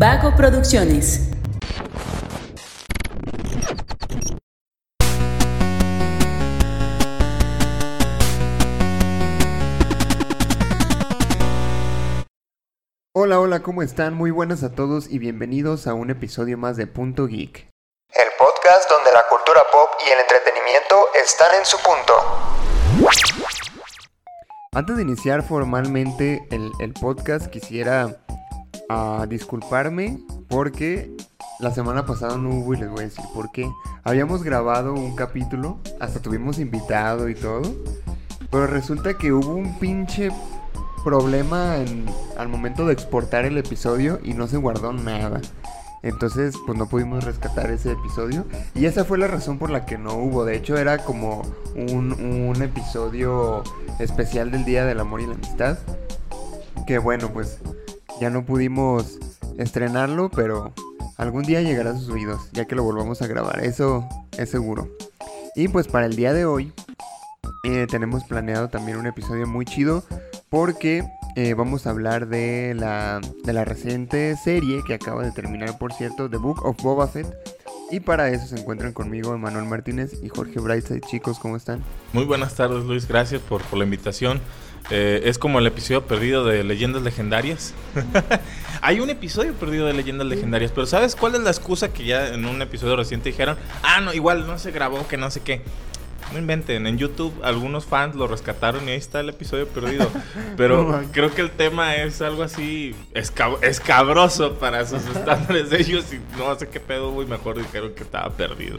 Vago Producciones. Hola, hola, ¿cómo están? Muy buenas a todos y bienvenidos a un episodio más de Punto Geek. El podcast donde la cultura pop y el entretenimiento están en su punto. Antes de iniciar formalmente el, el podcast, quisiera ah, disculparme porque la semana pasada no hubo y les voy a decir por qué. Habíamos grabado un capítulo, hasta tuvimos invitado y todo, pero resulta que hubo un pinche problema al momento de exportar el episodio y no se guardó nada. Entonces, pues no pudimos rescatar ese episodio. Y esa fue la razón por la que no hubo. De hecho, era como un, un episodio especial del Día del Amor y la Amistad. Que bueno, pues ya no pudimos estrenarlo, pero algún día llegará a sus oídos, ya que lo volvamos a grabar. Eso es seguro. Y pues para el día de hoy, eh, tenemos planeado también un episodio muy chido porque eh, vamos a hablar de la, de la reciente serie que acaba de terminar, por cierto, The Book of Boba Fett. Y para eso se encuentran conmigo Emanuel Martínez y Jorge Brightside. Chicos, ¿cómo están? Muy buenas tardes, Luis. Gracias por, por la invitación. Eh, es como el episodio perdido de Leyendas Legendarias. Hay un episodio perdido de Leyendas Legendarias, pero ¿sabes cuál es la excusa que ya en un episodio reciente dijeron? Ah, no, igual no se grabó, que no sé qué. No inventen, en YouTube algunos fans lo rescataron y ahí está el episodio perdido. Pero creo que el tema es algo así escab- escabroso para sus estándares de ellos y no sé qué pedo, güey. Mejor dijeron que estaba perdido.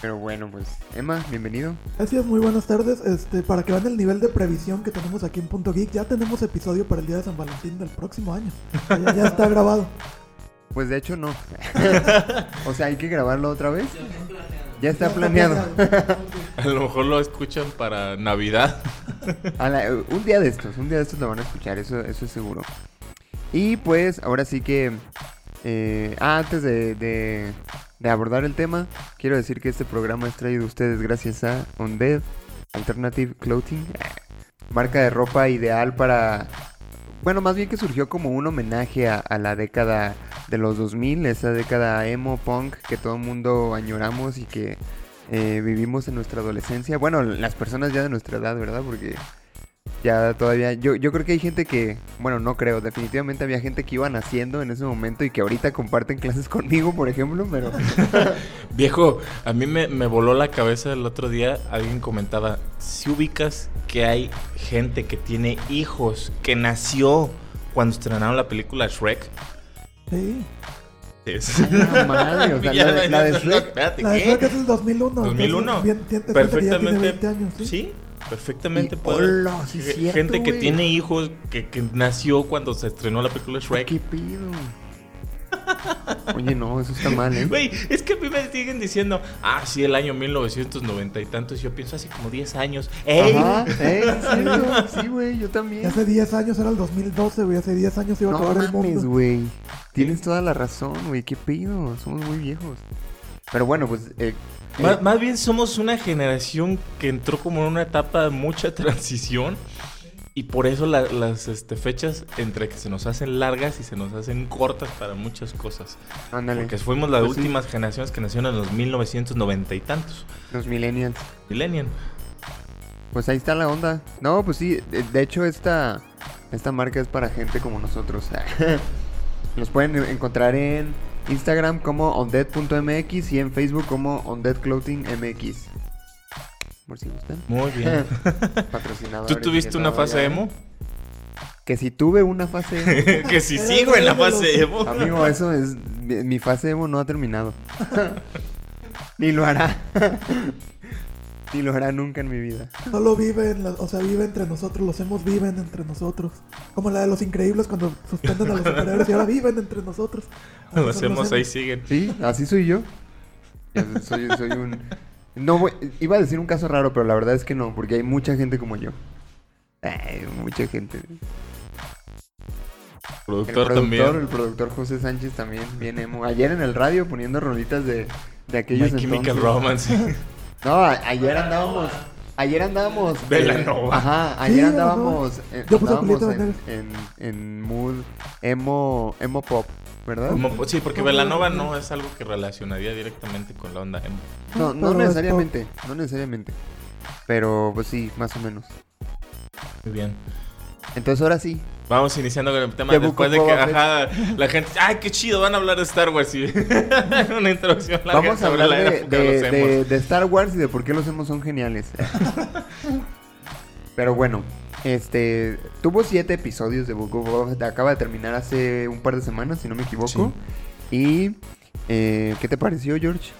Pero bueno, pues Emma, bienvenido. Gracias, muy buenas tardes. Este, para que vean el nivel de previsión que tenemos aquí en Punto Geek, ya tenemos episodio para el día de San Valentín del próximo año. Ya, ya está grabado. Pues de hecho no. o sea, hay que grabarlo otra vez. Ya está Ya planeado. A lo mejor lo escuchan para Navidad. A la- un día de estos, un día de estos lo van a escuchar, eso, eso es seguro. Y pues ahora sí que, eh, ah, antes de, de- de abordar el tema, quiero decir que este programa es traído a ustedes gracias a Undead Alternative Clothing, marca de ropa ideal para, bueno, más bien que surgió como un homenaje a, la década de los 2000, esa década emo punk que todo el mundo añoramos y que eh, vivimos en nuestra adolescencia. Bueno, las personas ya de nuestra edad, ¿verdad? Porque ya todavía, yo, yo creo que hay gente que, bueno, no creo, definitivamente había gente que iba naciendo en ese momento y que ahorita comparten clases conmigo, por ejemplo, pero Viejo, a mí me, me voló la cabeza el otro día. Alguien comentaba: si ubicas que hay gente que tiene hijos que nació cuando estrenaron la película Shrek. Sí. Es- la madre, o sea, la de, la de No, Shrek. espérate, La de ¿qué? Shrek es del 2001. 2001. entonces, bien- bien- es gente que ya tiene Perfectamente. 20 años, ¿sí? sí, perfectamente Y- puede. hola, sí cierto, gente que tiene hijos que, que nació cuando se estrenó la película Shrek. ¿Qué pido? Oye, no, eso está mal, ¿eh? Güey, es que a mí me siguen diciendo, ah, sí, el año 1990 y tantos. Yo pienso hace como 10 años. ¡Ey! Ajá, ey, cierto, sí, güey, yo también. Hace 10 años era el 2012, güey. Hace 10 años iba a No acabar el mames, mundo. güey. Tienes toda la razón, güey. ¿Qué pido? Somos muy viejos. Pero bueno, pues. eh, Má- eh, Más, bien somos una generación que entró como en una etapa de mucha transición y por eso la- las este, fechas entre que se nos hacen largas y se nos hacen cortas para muchas cosas. ándale. Porque fuimos las Pues sí. últimas generaciones que nacieron en los 1990 y tantos. Los millennials. Millennial. Pues ahí está la onda. No, pues sí. De, de hecho, esta, esta marca es para gente como nosotros. Los pueden encontrar en Instagram como ondead.mx y en Facebook como ondeadclothingmx. Por si gustan. Muy bien. Patrocinadores. ¿Tú tuviste una fase emo? Que si tuve una fase emo. que si sigo en la fase emo. Amigo, eso es. Mi fase emo no ha terminado. Ni lo hará. Ni lo hará nunca en mi vida. Solo vive, en la- o sea, vive entre nosotros. Los hemos viven entre nosotros. Como la de los increíbles cuando suspenden a los superhéroes y ahora viven entre nosotros. Así Los hemos ahí siguen. Sí, así soy yo. Soy, soy un. No voy- iba a decir un caso raro, pero la verdad es que no, porque hay mucha gente como yo. Ay, mucha gente. El Productor, productor, también. el productor José Sánchez también, bien emo. Ayer en el radio poniendo rolitas de, de aquellos My Chemical entonces. Romance. No, a- ayer andábamos Ayer andábamos. Velanova. ajá, ayer Sí, andábamos. eh, andábamos en, en, en mood emo, emo pop, ¿verdad? Sí, porque Velanova no es algo que relacionaría directamente con la onda emo. No, no Pero es necesariamente, no necesariamente. Pero pues sí, más o menos. Muy bien. Entonces ahora sí. Vamos iniciando con el tema después de que ajá, la gente, ay, qué chido, van a hablar de Star Wars y una introducción larga Vamos a sobre hablar la de, época de, de- los emos. de- de Star Wars y de por qué los emos son geniales. Pero bueno, este tuvo siete episodios de Book of Boba Fett. Acaba de terminar hace un par de semanas, si no me equivoco. Y eh, ¿qué te pareció, George?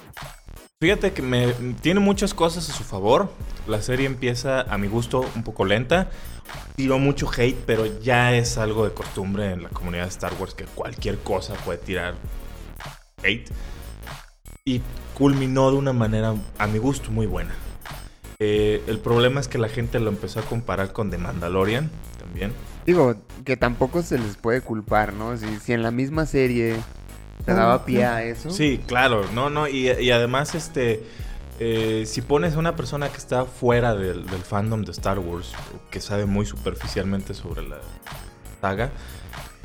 Fíjate que me tiene muchas cosas a su favor. La serie empieza a mi gusto un poco lenta. Tiró mucho hate, pero ya es algo de costumbre en la comunidad de Star Wars que cualquier cosa puede tirar hate. Y culminó de una manera a mi gusto muy buena. Eh, el problema es que la gente lo empezó a comparar con The Mandalorian también. Digo, que tampoco se les puede culpar, ¿no? Si, si en la misma serie te daba pie a eso. Sí, claro, no, no, y, y además, este, eh, si pones a una persona que está fuera del, del fandom de Star Wars, que sabe muy superficialmente sobre la saga,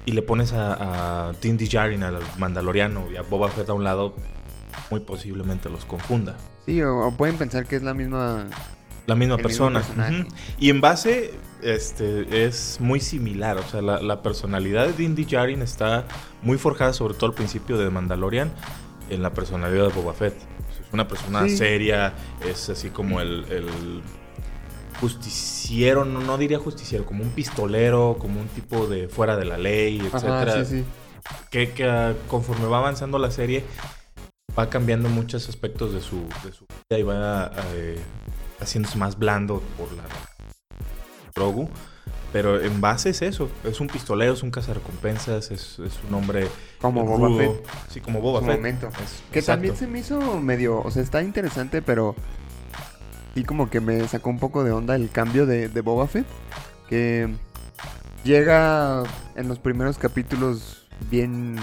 y le pones a, a Din Djarin, al Mandaloriano, y a Boba Fett a un lado, muy posiblemente los confunda. Sí, o, o pueden pensar que es la misma. La misma El mismo persona. Y en base, este, es muy similar. O sea, la, la personalidad de Din Djarin está muy forjada, sobre todo al principio de Mandalorian, en la personalidad de Boba Fett. Es una persona Sí. seria, es así como el, el justiciero, no, no diría justiciero, como un pistolero, como un tipo de fuera de la ley, etcétera. Sí, sí. Que, que, ah, conforme va avanzando la serie, va cambiando muchos aspectos de su, de su vida y va eh, haciéndose más blando por la Grogu. Pero en base es eso, es un pistolero, es un cazarrecompensas, es, es un hombre Como Boba rudo. Fett. Sí, como Boba Fett. momento. Es- Que exacto. también se me hizo medio, o sea, está interesante, pero sí como que me sacó un poco de onda el cambio de, de Boba Fett, que llega en los primeros capítulos bien,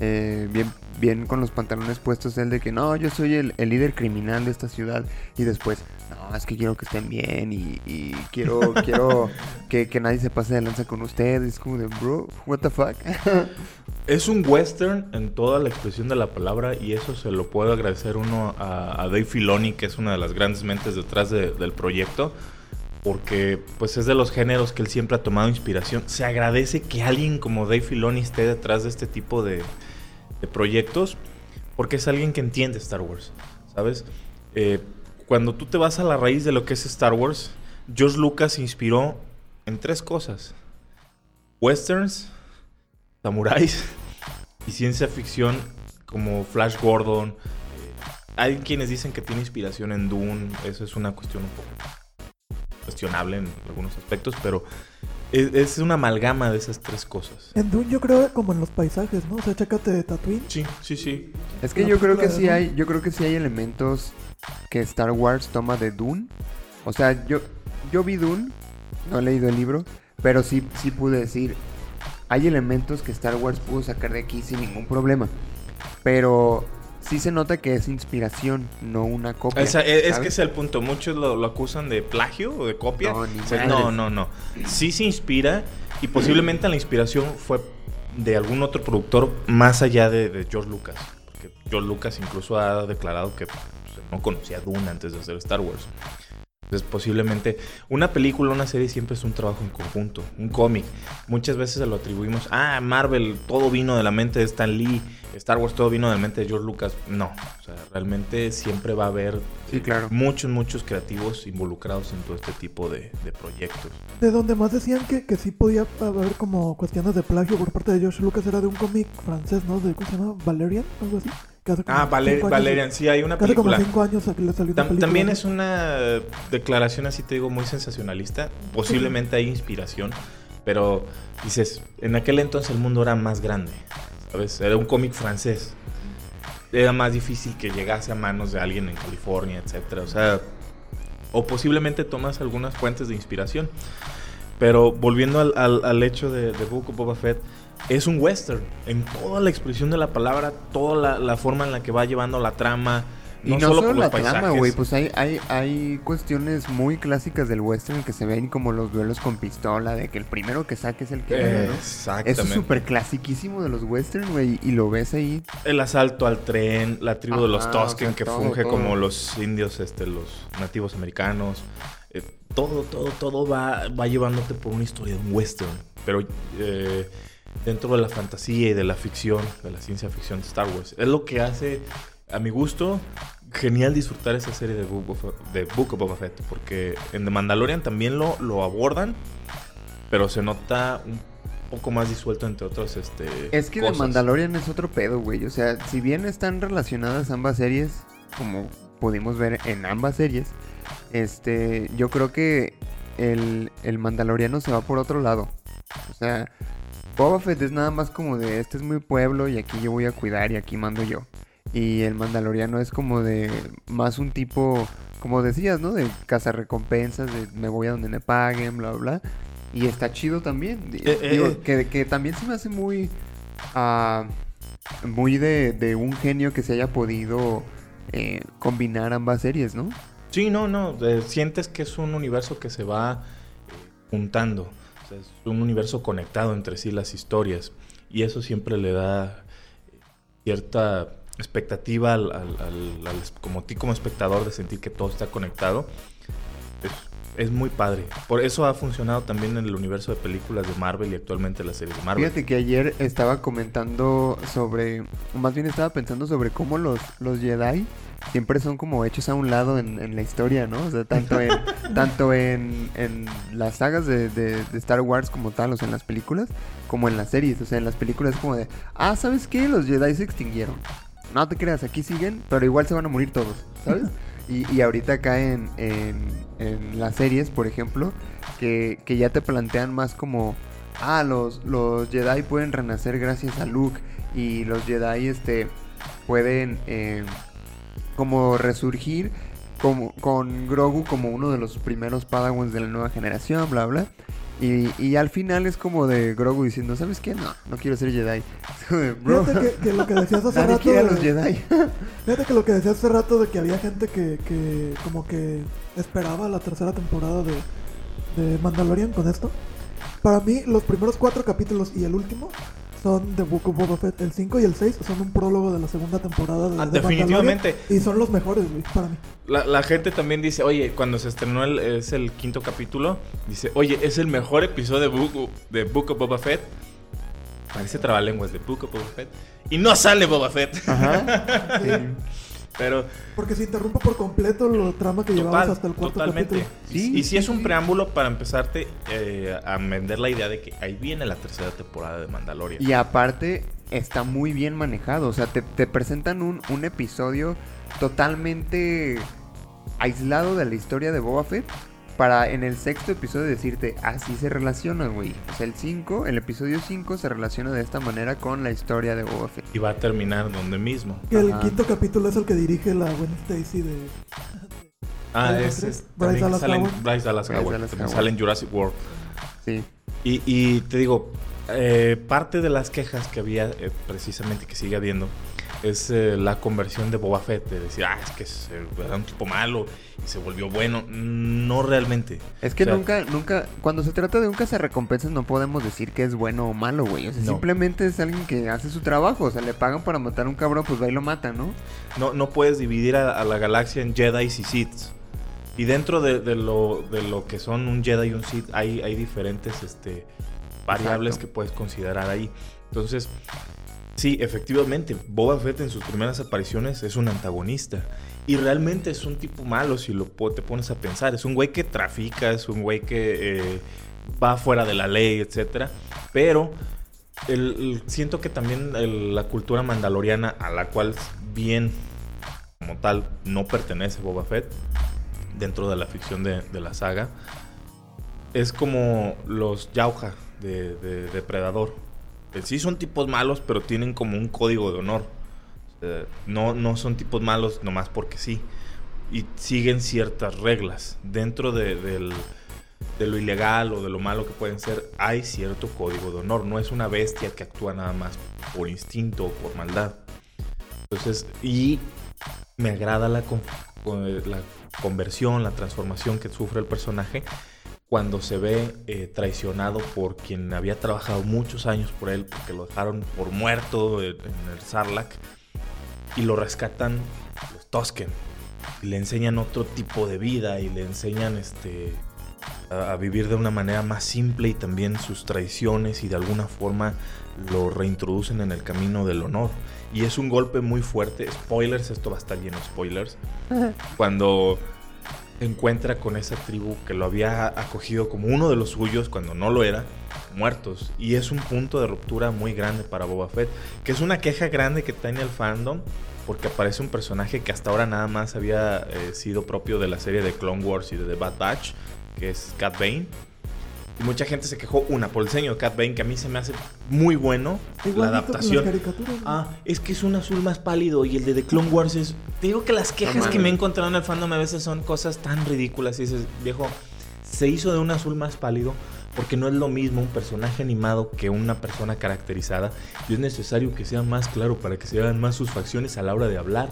eh, bien, bien con los pantalones puestos, el de que no, yo soy el, el líder criminal de esta ciudad, y después, no, es que quiero que estén bien y, y quiero, quiero que, que nadie se pase de lanza con ustedes, como de, bro, what the fuck. Es un western en toda la expresión de la palabra y eso se lo puedo agradecer uno a, a Dave Filoni, que es una de las grandes mentes detrás de- del proyecto, porque pues es de los géneros que él siempre ha tomado inspiración. Se agradece que alguien como Dave Filoni esté detrás de este tipo de, proyectos, porque es alguien que entiende Star Wars, ¿sabes? Eh, cuando tú te vas a la raíz de lo que es Star Wars, George Lucas se inspiró en tres cosas. Westerns, samuráis y ciencia ficción como Flash Gordon. Eh, hay quienes dicen que tiene inspiración en Dune, eso es una cuestión un poco cuestionable en algunos aspectos, pero es, es una amalgama de esas tres cosas. En Dune yo creo como en los paisajes, ¿no? O sea, chécate Tatooine. Sí, sí, sí. Es que La yo creo que de sí Dune. hay, yo creo que sí hay elementos que Star Wars toma de Dune. O sea, yo, yo vi Dune, no he leído el libro, pero sí, sí pude decir, hay elementos que Star Wars pudo sacar de aquí sin ningún problema. Pero sí se nota que es inspiración, no una copia. Esa- es, que es el punto. Muchos lo, lo acusan de plagio o de copia. No, ni no, no, no. Sí se inspira y posiblemente la inspiración fue de algún otro productor más allá de, de George Lucas. Porque George Lucas incluso ha declarado que pues, no conocía Dune antes de hacer Star Wars. Entonces, posiblemente una película, una serie siempre es un trabajo en conjunto, un cómic. Muchas veces se lo atribuimos, ah, Marvel, todo vino de la mente de Stan Lee, Star Wars, todo vino de la mente de George Lucas. No, o sea, realmente siempre va a haber Sí, claro. muchos, muchos creativos involucrados en todo este tipo de, de proyectos. De donde más decían que, que sí podía haber como cuestiones de plagio por parte de George Lucas era de un cómic francés, ¿no? De, ¿Cómo se llama? Valerian, algo así. Ah, Valer- cinco años- Valerian, sí, hay una como película. cinco años le salió una Tam- película. también es una declaración así, te digo, muy sensacionalista. Posiblemente hay inspiración, pero dices, en aquel entonces el mundo era más grande, ¿sabes? Era un cómic francés. Era más difícil que llegase a manos de alguien en California, etcétera. O sea, o posiblemente tomas algunas fuentes de inspiración. Pero volviendo al, al- al hecho de, de Book of Boba Fett, es un western. En toda la expresión de la palabra, toda la, la forma en la que va llevando la trama, Y no, no, solo, solo, por la los paisajes. trama, güey, pues hay, hay, hay cuestiones muy clásicas del western que se ven como los duelos con pistola, de que el primero que saque es el que gana, ¿no? Exactamente. Eso es súper clasiquísimo de los western, güey, y lo ves ahí. El asalto al tren, la tribu de los Ajá, Tusken o sea, que todo, funge todo. como los indios, este, los nativos americanos. Eh, todo, todo, todo va, va llevándote por una historia de un western. Pero eh, dentro de la fantasía y de la ficción, de la ciencia ficción de Star Wars. Es lo que hace, a mi gusto, genial disfrutar esa serie de Book of, de Book of Boba Fett. Porque en The Mandalorian también lo, lo abordan, pero se nota un poco más disuelto entre otros este, Es que cosas. Mandalorian es otro pedo, güey. O sea, si bien están relacionadas ambas series, como pudimos ver en ambas series, este, yo creo que el, el Mandaloriano se va por otro lado. O sea, Boba Fett es nada más como de, este es mi pueblo y aquí yo voy a cuidar y aquí mando yo. Y el Mandaloriano es como de, más un tipo, como decías, ¿no? De cazarrecompensas, de me voy a donde me paguen, bla, bla. Y está chido también. Eh, eh, Digo, eh. Que, que también se me hace muy... ah, muy de, de un genio que se haya podido eh, combinar ambas series, ¿no? Sí, no, no. eh, sientes que es un universo que se va eh, juntando. Es un universo conectado entre sí las historias. Y eso siempre le da cierta expectativa al- al- como ti como espectador de sentir que todo está conectado. Es, muy padre. Por eso ha funcionado también en el universo de películas de Marvel y actualmente las series de Marvel. Fíjate que ayer estaba comentando sobre, o más bien estaba pensando sobre cómo los, los Jedi siempre son como hechos a un lado en, en la historia, ¿no? O sea, tanto en, tanto en, en las sagas de, de- de Star Wars como tal, o sea, en las películas, como en las series. O sea, en las películas es como de, ah, ¿sabes qué? Los Jedi se extinguieron. No te creas, aquí siguen, pero igual se van a morir todos, ¿sabes? Y, y ahorita acá en, en, en las series, por ejemplo, que, que ya te plantean más como, ah, los, los Jedi pueden renacer gracias a Luke y los Jedi este, pueden eh, como resurgir como, con Grogu como uno de los primeros Padawans de la nueva generación, bla, bla. Y, y al final es como de Grogu diciendo, ¿sabes qué? No, no quiero ser Jedi. Es como de, "Bro, Fíjate que, que lo que decías hace rato. de- los Jedi. Fíjate que lo que decías hace rato de que había gente que, que como que esperaba la tercera temporada de, de Mandalorian con esto. Para mí, los primeros cuatro capítulos y el último son de Book of Boba Fett. El 5 y el 6 son un prólogo de la segunda temporada de, Ah, de definitivamente. Y son los mejores, güey, para mí. La, la gente también dice, oye, cuando se estrenó el, es el quinto capítulo, dice, oye, es el mejor episodio de Book, de Book of Boba Fett. Parece trabalenguas de Book of Boba Fett. Y no sale Boba Fett. Ajá. Sí. Pero Porque se interrumpe por completo la trama que llevamos total, hasta el cuarto totalmente. capítulo. Sí, y, y si sí, es un sí. preámbulo para empezarte eh, a vender la idea de que ahí viene la tercera temporada de Mandalorian. Y aparte está muy bien manejado. O sea, te, te presentan un, un episodio totalmente aislado de la historia de Boba Fett. Para en el sexto episodio decirte, así se relaciona, güey. O sea, el 5, el episodio 5 se relaciona de esta manera con la historia de Boba Fett. Y va a terminar donde mismo. Que el Ajá. quinto capítulo es el que dirige la buena Stacy de... Ah, Bryce es, es- Dallas salen Howard. Bryce Dallas Bryce Howard, Dallas también Howard. sale en Jurassic World. Sí. Y, y te digo, eh, parte de las quejas que había, eh, precisamente que sigue habiendo, es eh, la conversión de Boba Fett. De decir, ah, es que se- era un tipo malo y se volvió bueno. No realmente. Es que O sea, nunca, nunca, cuando se trata de un cazarrecompensas no podemos decir que es bueno o malo, güey. O sea, No. simplemente es alguien que hace su trabajo. O sea, le pagan para matar a un cabrón, pues va y lo mata, ¿no? No, no puedes dividir a, a la galaxia en Jedi y Sith. Y dentro de, de lo, de lo que son un Jedi y un Sith, hay, hay diferentes este, variables Exacto. que puedes considerar ahí. Entonces, sí, efectivamente, Boba Fett en sus primeras apariciones es un antagonista. Y realmente es un tipo malo si lo te pones a pensar. Es un güey que trafica, es un güey que eh, va fuera de la ley, etc. Pero el- siento que también la cultura mandaloriana, a la cual bien como tal no pertenece Boba Fett dentro de la ficción de, de la saga, es como los Yauja de, de Depredador. Sí son tipos malos, pero tienen como un código de honor. Eh, no, no son tipos malos nomás porque sí. Y siguen ciertas reglas. Dentro de, lo ilegal o de lo malo que pueden ser, hay cierto código de honor. No es una bestia que actúa nada más por instinto o por maldad. Entonces, y me agrada la, la conversión, la transformación que sufre el personaje cuando se ve eh, traicionado por quien había trabajado muchos años por él, porque lo dejaron por muerto en, el Sarlacc, y lo rescatan los Tosken, y le enseñan otro tipo de vida, y le enseñan este, a, a vivir de una manera más simple, y también sus traiciones, y de alguna forma lo reintroducen en el camino del honor. Y es un golpe muy fuerte. Spoilers, esto va a estar lleno de spoilers. Cuando encuentra con esa tribu que lo había acogido como uno de los suyos cuando no lo era, muertos. Y es un punto de ruptura muy grande para Boba Fett, que es una queja grande que tiene el fandom, porque aparece un personaje que hasta ahora nada más había eh, sido propio de la serie de Clone Wars y de The Bad Batch, que es Cat Bane. Y mucha gente se quejó, una, por el diseño de Cat Bane, que a mí se me hace muy bueno, la adaptación. Ah, es que es un azul más pálido y el de The Clone Wars es... Te digo que las quejas No que me he encontrado en el fandom a veces son cosas tan ridículas. Y dices, viejo, se hizo de un azul más pálido porque no es lo mismo un personaje animado que una persona caracterizada. Y es necesario que sea más claro para que se vean más sus facciones a la hora de hablar.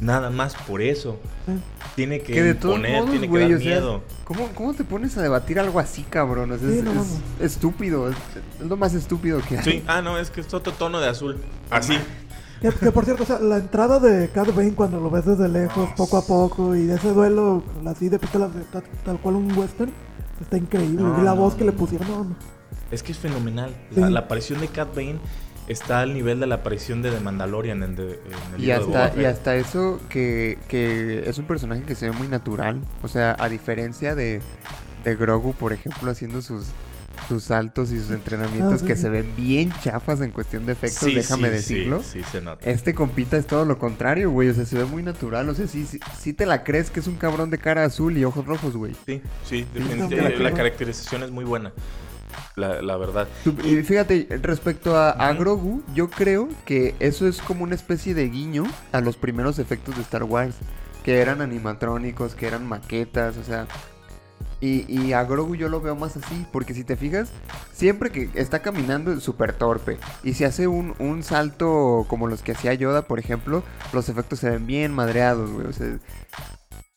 Nada más por eso. Sí. Tiene que, Que de todos imponer, modos, tiene que dar o sea, miedo. ¿cómo, ¿cómo te pones a debatir algo así, cabrón? O sea, Sí, es, no es mames. estúpido, es, es lo más estúpido que hay. Sí, ah, no, es que es otro tono de azul. Así. Que, que, por cierto, o sea, la entrada de Cad Bane cuando lo ves desde lejos, poco a poco, y de ese duelo así de pistolas, de tal, tal cual un western, está increíble. No, y la no, voz que no. le pusieron, no, no. Es que es fenomenal. La, Sí. la aparición de Cat Bane está al nivel de la aparición de The Mandalorian en, The- en el Y libro de hasta, y hasta eso que, que es un personaje que se ve muy natural. O sea, a diferencia de, de Grogu, por ejemplo, haciendo sus, sus saltos y sus entrenamientos Ah, que se ven bien chafas en cuestión de efectos, Sí, déjame sí, decirlo. Sí, sí, se nota. Este compita es todo lo contrario, güey. O sea, se ve muy natural. O sea, sí, sí, sí te la crees que es un cabrón de cara azul y ojos rojos, güey. Sí, sí, definitivamente. la la, caracterización es muy buena. La, la verdad. Y fíjate, respecto a, a Grogu, yo creo que eso es como una especie de guiño a los primeros efectos de Star Wars, que eran animatrónicos, que eran maquetas, o sea... Y, y a Grogu yo lo veo más así, porque si te fijas, siempre que está caminando es súper torpe. Y si hace un, un salto como los que hacía Yoda, por ejemplo, los efectos se ven bien madreados, güey. O sea,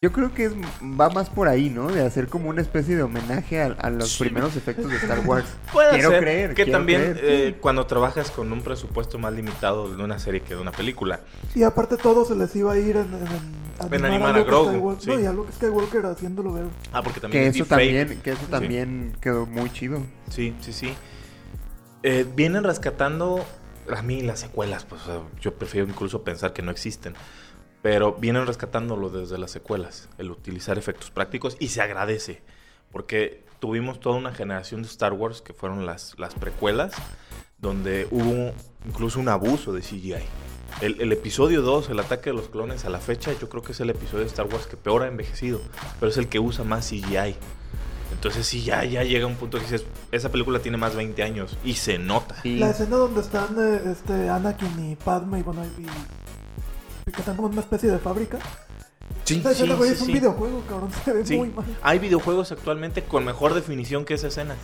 yo creo que es, va más por ahí, ¿no? De hacer como una especie de homenaje a, a los Sí. primeros efectos de Star Wars. Puede quiero ser creer, que quiero también creer. eh, cuando trabajas con un presupuesto más limitado de una serie que de una película, Y aparte todo se les iba a ir en, en, En animar a Luke Grogu, sí. No, y a Luke Skywalker haciéndolo ver. ah, porque también Que es eso deepfake. también, que eso también quedó muy chido. Sí, sí, sí. Eh, vienen rescatando a mí las secuelas, pues o sea, yo prefiero incluso pensar que no existen. Pero vienen rescatándolo desde las secuelas, el utilizar efectos prácticos y se agradece, porque tuvimos toda una generación de Star Wars que fueron las, las precuelas, donde hubo incluso un abuso de CGI. El, el episodio 2, el ataque de los clones, a la fecha yo creo que es el episodio de Star Wars que peor ha envejecido, pero es el que usa más CGI. Entonces sí, ya, ya llega un punto que dices, esa película tiene más de 20 años y se nota. Y La escena donde están eh, este, Anakin y Padme y bueno, y que están como en una especie de fábrica. Sí, es un videojuego, cabrón. Se ve Sí. muy mal. Hay videojuegos actualmente con mejor definición que esa escena.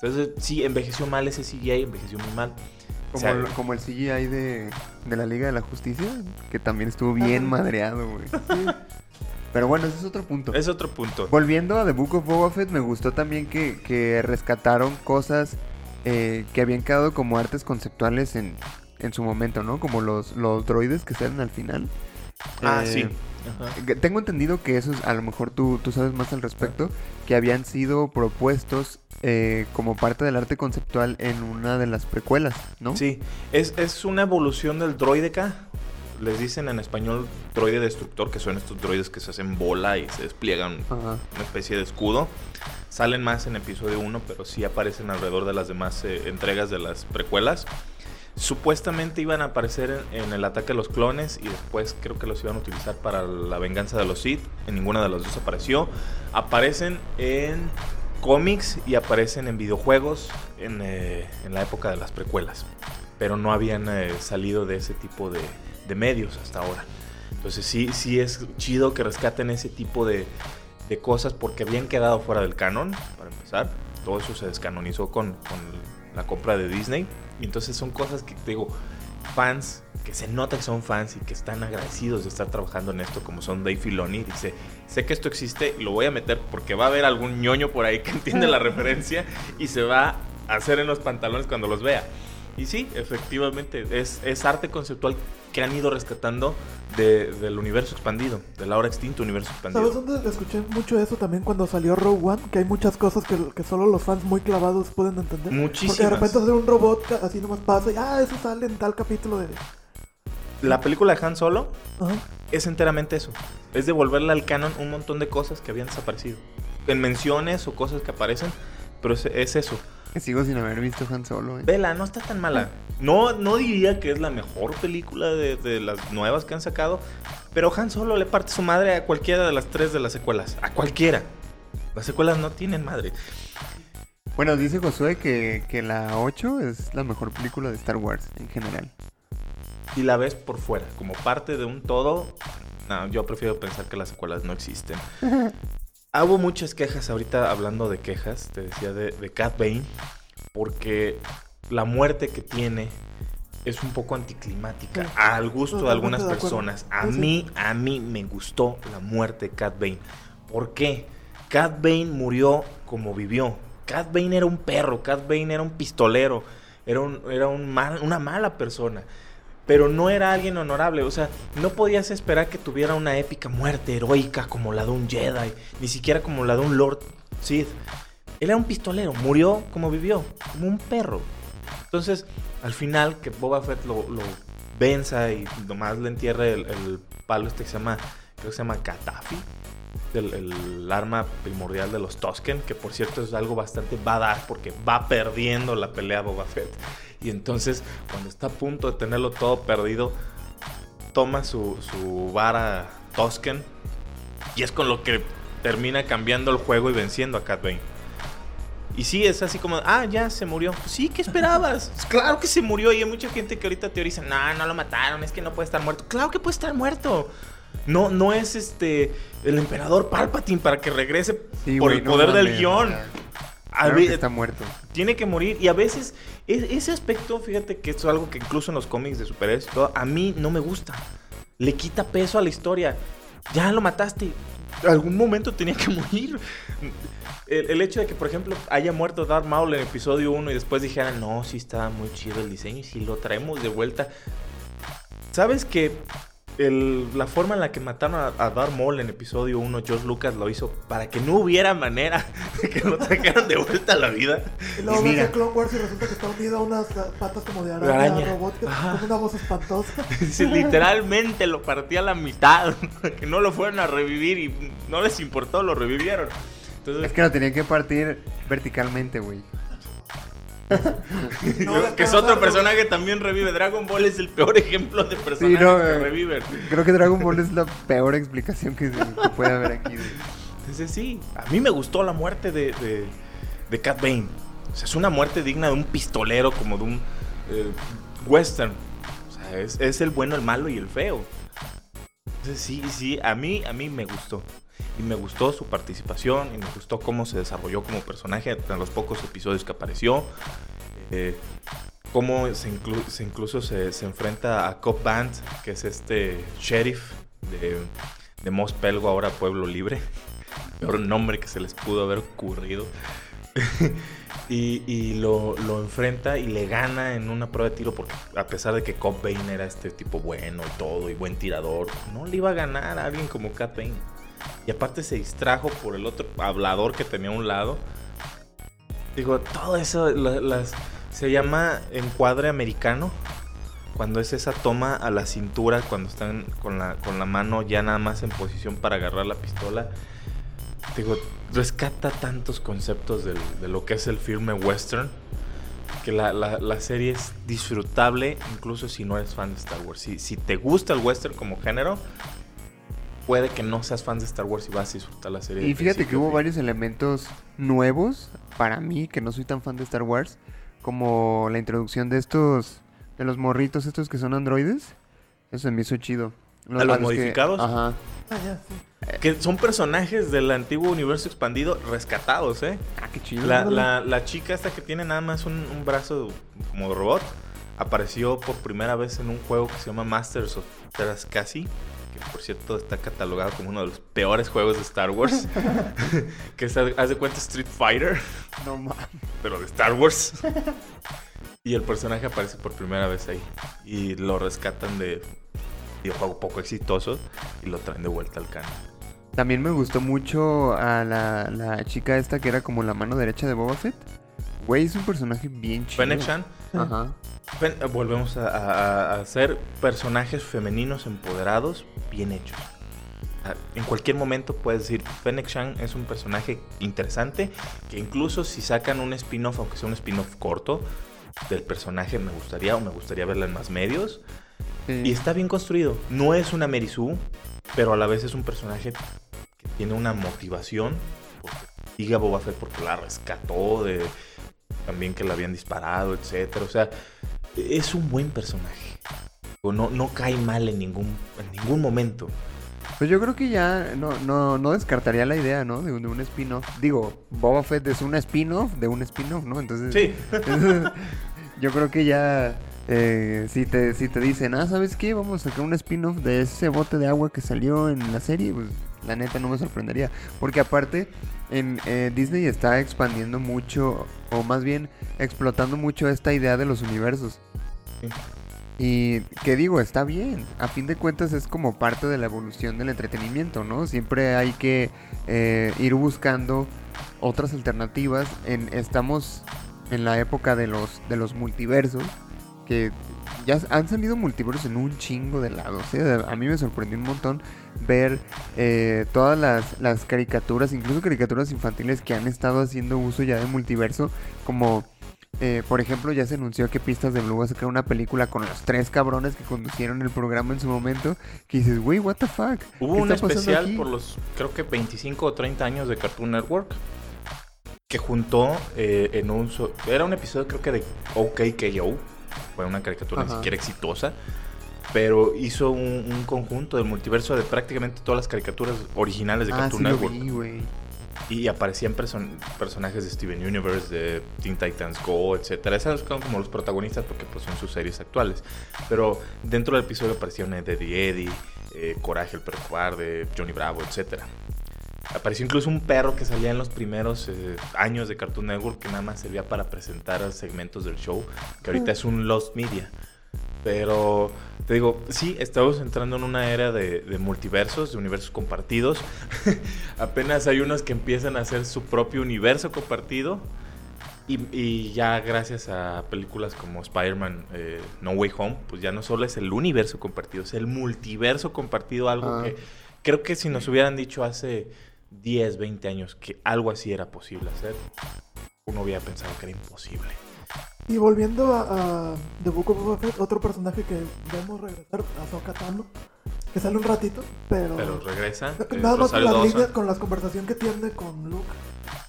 Entonces, sí, envejeció mal ese CGI, envejeció muy mal. como, O sea, el, como el CGI de, de la Liga de la Justicia, que también estuvo bien Ajá. madreado, güey. Pero bueno, ese es otro punto. es otro punto. Volviendo a The Book of Boba Fett, me gustó también que, que rescataron cosas eh, que habían quedado como artes conceptuales en, en su momento, ¿no? Como los, los droides que salen al final. Ah, Eh, sí. Ajá. Tengo entendido que esos, a lo mejor tú, tú sabes más al respecto, que habían sido propuestos eh, como parte del arte conceptual en una de las precuelas, ¿no? Sí, es, es una evolución del droideca. Les dicen en español droide destructor, que son estos droides que se hacen bola y se despliegan Ajá. una especie de escudo. Salen más en episodio 1, pero sí aparecen alrededor de las demás eh, entregas de las precuelas. Supuestamente iban a aparecer en, el ataque de los clones y después creo que los iban a utilizar para la venganza de los Sith. En ninguna de las dos apareció. Aparecen en cómics y aparecen en videojuegos en, eh, la época de las precuelas. Pero no habían eh, salido de ese tipo de, medios hasta ahora. Entonces sí, sí es chido que rescaten ese tipo de, de cosas porque habían quedado fuera del canon, para empezar. Todo eso se descanonizó con, con la compra de Disney. Y entonces son cosas que, te digo, fans que se nota que son fans y que están agradecidos de estar trabajando en esto, como son Dave Filoni. Dice, sé que esto existe y lo voy a meter porque va a haber algún ñoño por ahí que entiende la referencia y se va a hacer en los pantalones cuando los vea. Y sí, efectivamente, es, es arte conceptual que han ido rescatando de- del universo expandido, del ahora extinto universo ¿Sabes expandido. dónde escuché mucho eso también cuando salió Rogue One? Que hay muchas cosas que, que solo los fans muy clavados pueden entender. Porque de Muchísimas. repente hacer un robot así nomás pasa y ah, eso sale en tal capítulo de. La película de Han Solo Ajá. es enteramente eso. Es devolverle al canon un montón de cosas que habían desaparecido. En menciones o cosas que aparecen, pero es, es eso. Que sigo sin haber visto Han Solo, eh. Vela, no está tan mala. No, no diría que es la mejor película de, de las nuevas que han sacado, pero Han Solo le parte su madre a cualquiera de las tres de las secuelas. A cualquiera. Las secuelas no tienen madre. Bueno, dice Josué que, que la 8 es la mejor película de Star Wars en general. Y la ves por fuera, como parte de un todo. No, yo prefiero pensar que las secuelas no existen. Hago muchas quejas ahorita hablando de quejas, te decía de, de Cat Bane, porque la muerte que tiene es un poco anticlimática Sí. al gusto de algunas de personas. A sí. mí, a mí me gustó la muerte de Cat Bane. ¿Por qué? Cat Bane murió como vivió. Cat Bane era un perro, Cat Bane era un pistolero, era, un, era un mal- una mala persona. Pero no era alguien honorable, o sea, no podías esperar que tuviera una épica muerte heroica como la de un Jedi, ni siquiera como la de un Lord Sith. Él era un pistolero, murió como vivió, como un perro. Entonces, al final, que Boba Fett lo, venza y nomás le entierre el, palo este que se llama, creo que se llama Katafi, el, arma primordial de los Tusken, que por cierto es algo bastante badass porque va perdiendo la pelea Boba Fett. Y entonces, cuando está a punto de tenerlo todo perdido, toma su, su vara Tusken y es con lo que termina cambiando el juego y venciendo a Cat Bane. Y sí, es así como, ah, ya se murió. Pues sí, ¿qué esperabas? Claro que se murió y hay mucha gente que ahorita teoriza, no, no lo mataron, es que no puede estar muerto. Claro que puede estar muerto. No, no es este el emperador Palpatine para que regrese Sí, por el no poder del guion. claro está muerto. Tiene que morir. Y a veces, ese aspecto, fíjate que es algo que incluso en los cómics de superhéroes todo, a mí no me gusta. Le quita peso a la historia. Ya lo mataste. Algún momento tenía que morir. El, hecho de que, por ejemplo, haya muerto Darth Maul en episodio 1 y después dijeran, no, sí estaba muy chido el diseño y si lo traemos de vuelta. ¿Sabes que el- la forma en la que mataron a, a Darth Maul en episodio 1, George Lucas lo hizo para que no hubiera manera de que lo trajeran de vuelta a la vida? Y luego ves a Clone Wars y resulta que está unido a unas patas como de araña, Araña. robóticas, Ajá. con una voz espantosa. Sí, literalmente lo partí a la mitad, que no lo fueron a revivir y no les importó, lo revivieron. Entonces, Es que lo tenían que partir verticalmente, güey. No, que es otro personaje que también revive. Dragon Ball es el peor ejemplo de personaje no, que eh. reviven. Creo que Dragon Ball es la peor explicación que, se- que puede haber aquí. Entonces sí, a mí me gustó la muerte de, de, de Cat Bane. O sea, es una muerte digna de un pistolero, como de un eh, western. O sea, es, es el bueno, el malo y el feo. Entonces sí, sí, a mí, a mí me gustó. Y me gustó su participación y me gustó cómo se desarrolló como personaje en los pocos episodios que apareció. Eh, cómo se, inclu- se incluso se, enfrenta a Cop Band, que es este sheriff de, de Pelgo, ahora Pueblo Libre. Peor nombre que se les pudo haber ocurrido. y lo enfrenta y le gana en una prueba de tiro porque a pesar de que Cop Bane era este tipo bueno y todo y buen tirador, no le iba a ganar a alguien como Cat Bane. Y aparte se distrajo por el otro hablador que tenía a un lado. Digo, todo eso la- las, se llama encuadre americano. Cuando es esa toma a la cintura, cuando están con la, con la mano ya nada más en posición para agarrar la pistola. Digo, rescata tantos conceptos de lo que es el filme western. Que la, la- la serie es disfrutable, incluso si no eres fan de Star Wars. Si, si te gusta el western como género, puede que no seas fan de Star Wars y vas a disfrutar la serie. Y fíjate que hubo varios elementos nuevos para mí, que no soy tan fan de Star Wars, como la introducción de estos, de los morritos estos que son androides. Eso se me hizo chido. ¿A los que- modificados? Ajá. Ah, ya, sí. Que son personajes del antiguo universo expandido rescatados, ¿eh? Ah, qué chido. La, la- la chica esta que tiene nada más un, un brazo como de robot, apareció por primera vez en un juego que se llama Masters of Terascasi, que por cierto está catalogado como uno de los peores juegos de Star Wars, que es, haz de cuenta Street Fighter, No mames. pero de Star Wars. Y el personaje aparece por primera vez ahí. Y lo rescatan de videojuego poco exitoso y lo traen de vuelta al canon. También me gustó mucho a la, la chica esta que era como la mano derecha de Boba Fett. Güey, es un personaje bien chido. Fennec Shan, Ajá. Volvemos a, a- a hacer personajes femeninos empoderados bien hechos. Ah, En cualquier momento puedes decir, Fennec Shan es un personaje interesante, que incluso si sacan un spin-off, aunque sea un spin-off corto, del personaje me gustaría o me gustaría verla en más medios. Sí. Y está bien construido. No es una Merisu, pero a la vez es un personaje que tiene una motivación. Porque sigue a Boba Fett porque la rescató de también que la habían disparado, etcétera. O sea, es un buen personaje. No, no cae mal en ningún, en ningún momento. Pues yo creo que ya no, no, no descartaría la idea, ¿no? De un, de un spin-off. Digo, Boba Fett es una spin-off de un spin-off, ¿no? Entonces, Sí. yo creo que ya, eh, si, te, si te dicen, ah, ¿sabes qué? Vamos a sacar un spin-off de ese bote de agua que salió en la serie, pues la neta no me sorprendería. Porque aparte, en eh, Disney está expandiendo mucho, o más bien explotando mucho esta idea de los universos. Sí. Y que digo, está bien. A fin de cuentas es como parte de la evolución del entretenimiento, ¿no? Siempre hay que eh, ir buscando otras alternativas. En, estamos en la época de los, de los multiversos. Que ya han salido multiversos en un chingo de lados. ¿eh? A mí me sorprendió un montón ver eh, todas las, las caricaturas, incluso caricaturas infantiles que han estado haciendo uso ya de multiverso. Como eh, por ejemplo, ya se anunció que Pistas de Blue va a sacar una película con los tres cabrones que conducieron el programa en su momento. Que dices, güey, what the fuck. Hubo ¿Qué un especial aquí?" por los, creo que 25 o 30 años de Cartoon Network. Que juntó eh, en un... era un episodio creo que de OKKO. Fue una caricatura ni siquiera exitosa. Pero hizo un, un conjunto del multiverso de prácticamente todas las caricaturas originales de Ah, Cartoon sí lo Network. vi. Y aparecían person- personajes de Steven Universe, de Teen Titans Go, etcétera. Esos son como los protagonistas porque pues, son sus series actuales. Pero dentro del episodio aparecieron Eddie Eddie, eh, Coraje el perro cobarde, Johnny Bravo, etcétera. Apareció incluso un perro que salía en los primeros eh, años de Cartoon Network que nada más servía para presentar segmentos del show, que ahorita es un Lost Media. Pero te digo, sí, estamos entrando en una era de, de multiversos, de universos compartidos. Apenas hay unos que empiezan a hacer su propio universo compartido. Y, y ya gracias a películas como Spider-Man eh, No Way Home, pues ya no solo es el universo compartido, es el multiverso compartido, algo Ah. que creo que si nos hubieran dicho hace 10, 20 años que algo así era posible hacer, uno hubiera pensado que era imposible. Y volviendo a, a The Book of Boba Fett, otro personaje que vemos regresar, Ahsoka Tano, que sale un ratito, pero... Pero regresa. eh, Nada más con las líneas, con las conversaciones que tiene con Luke.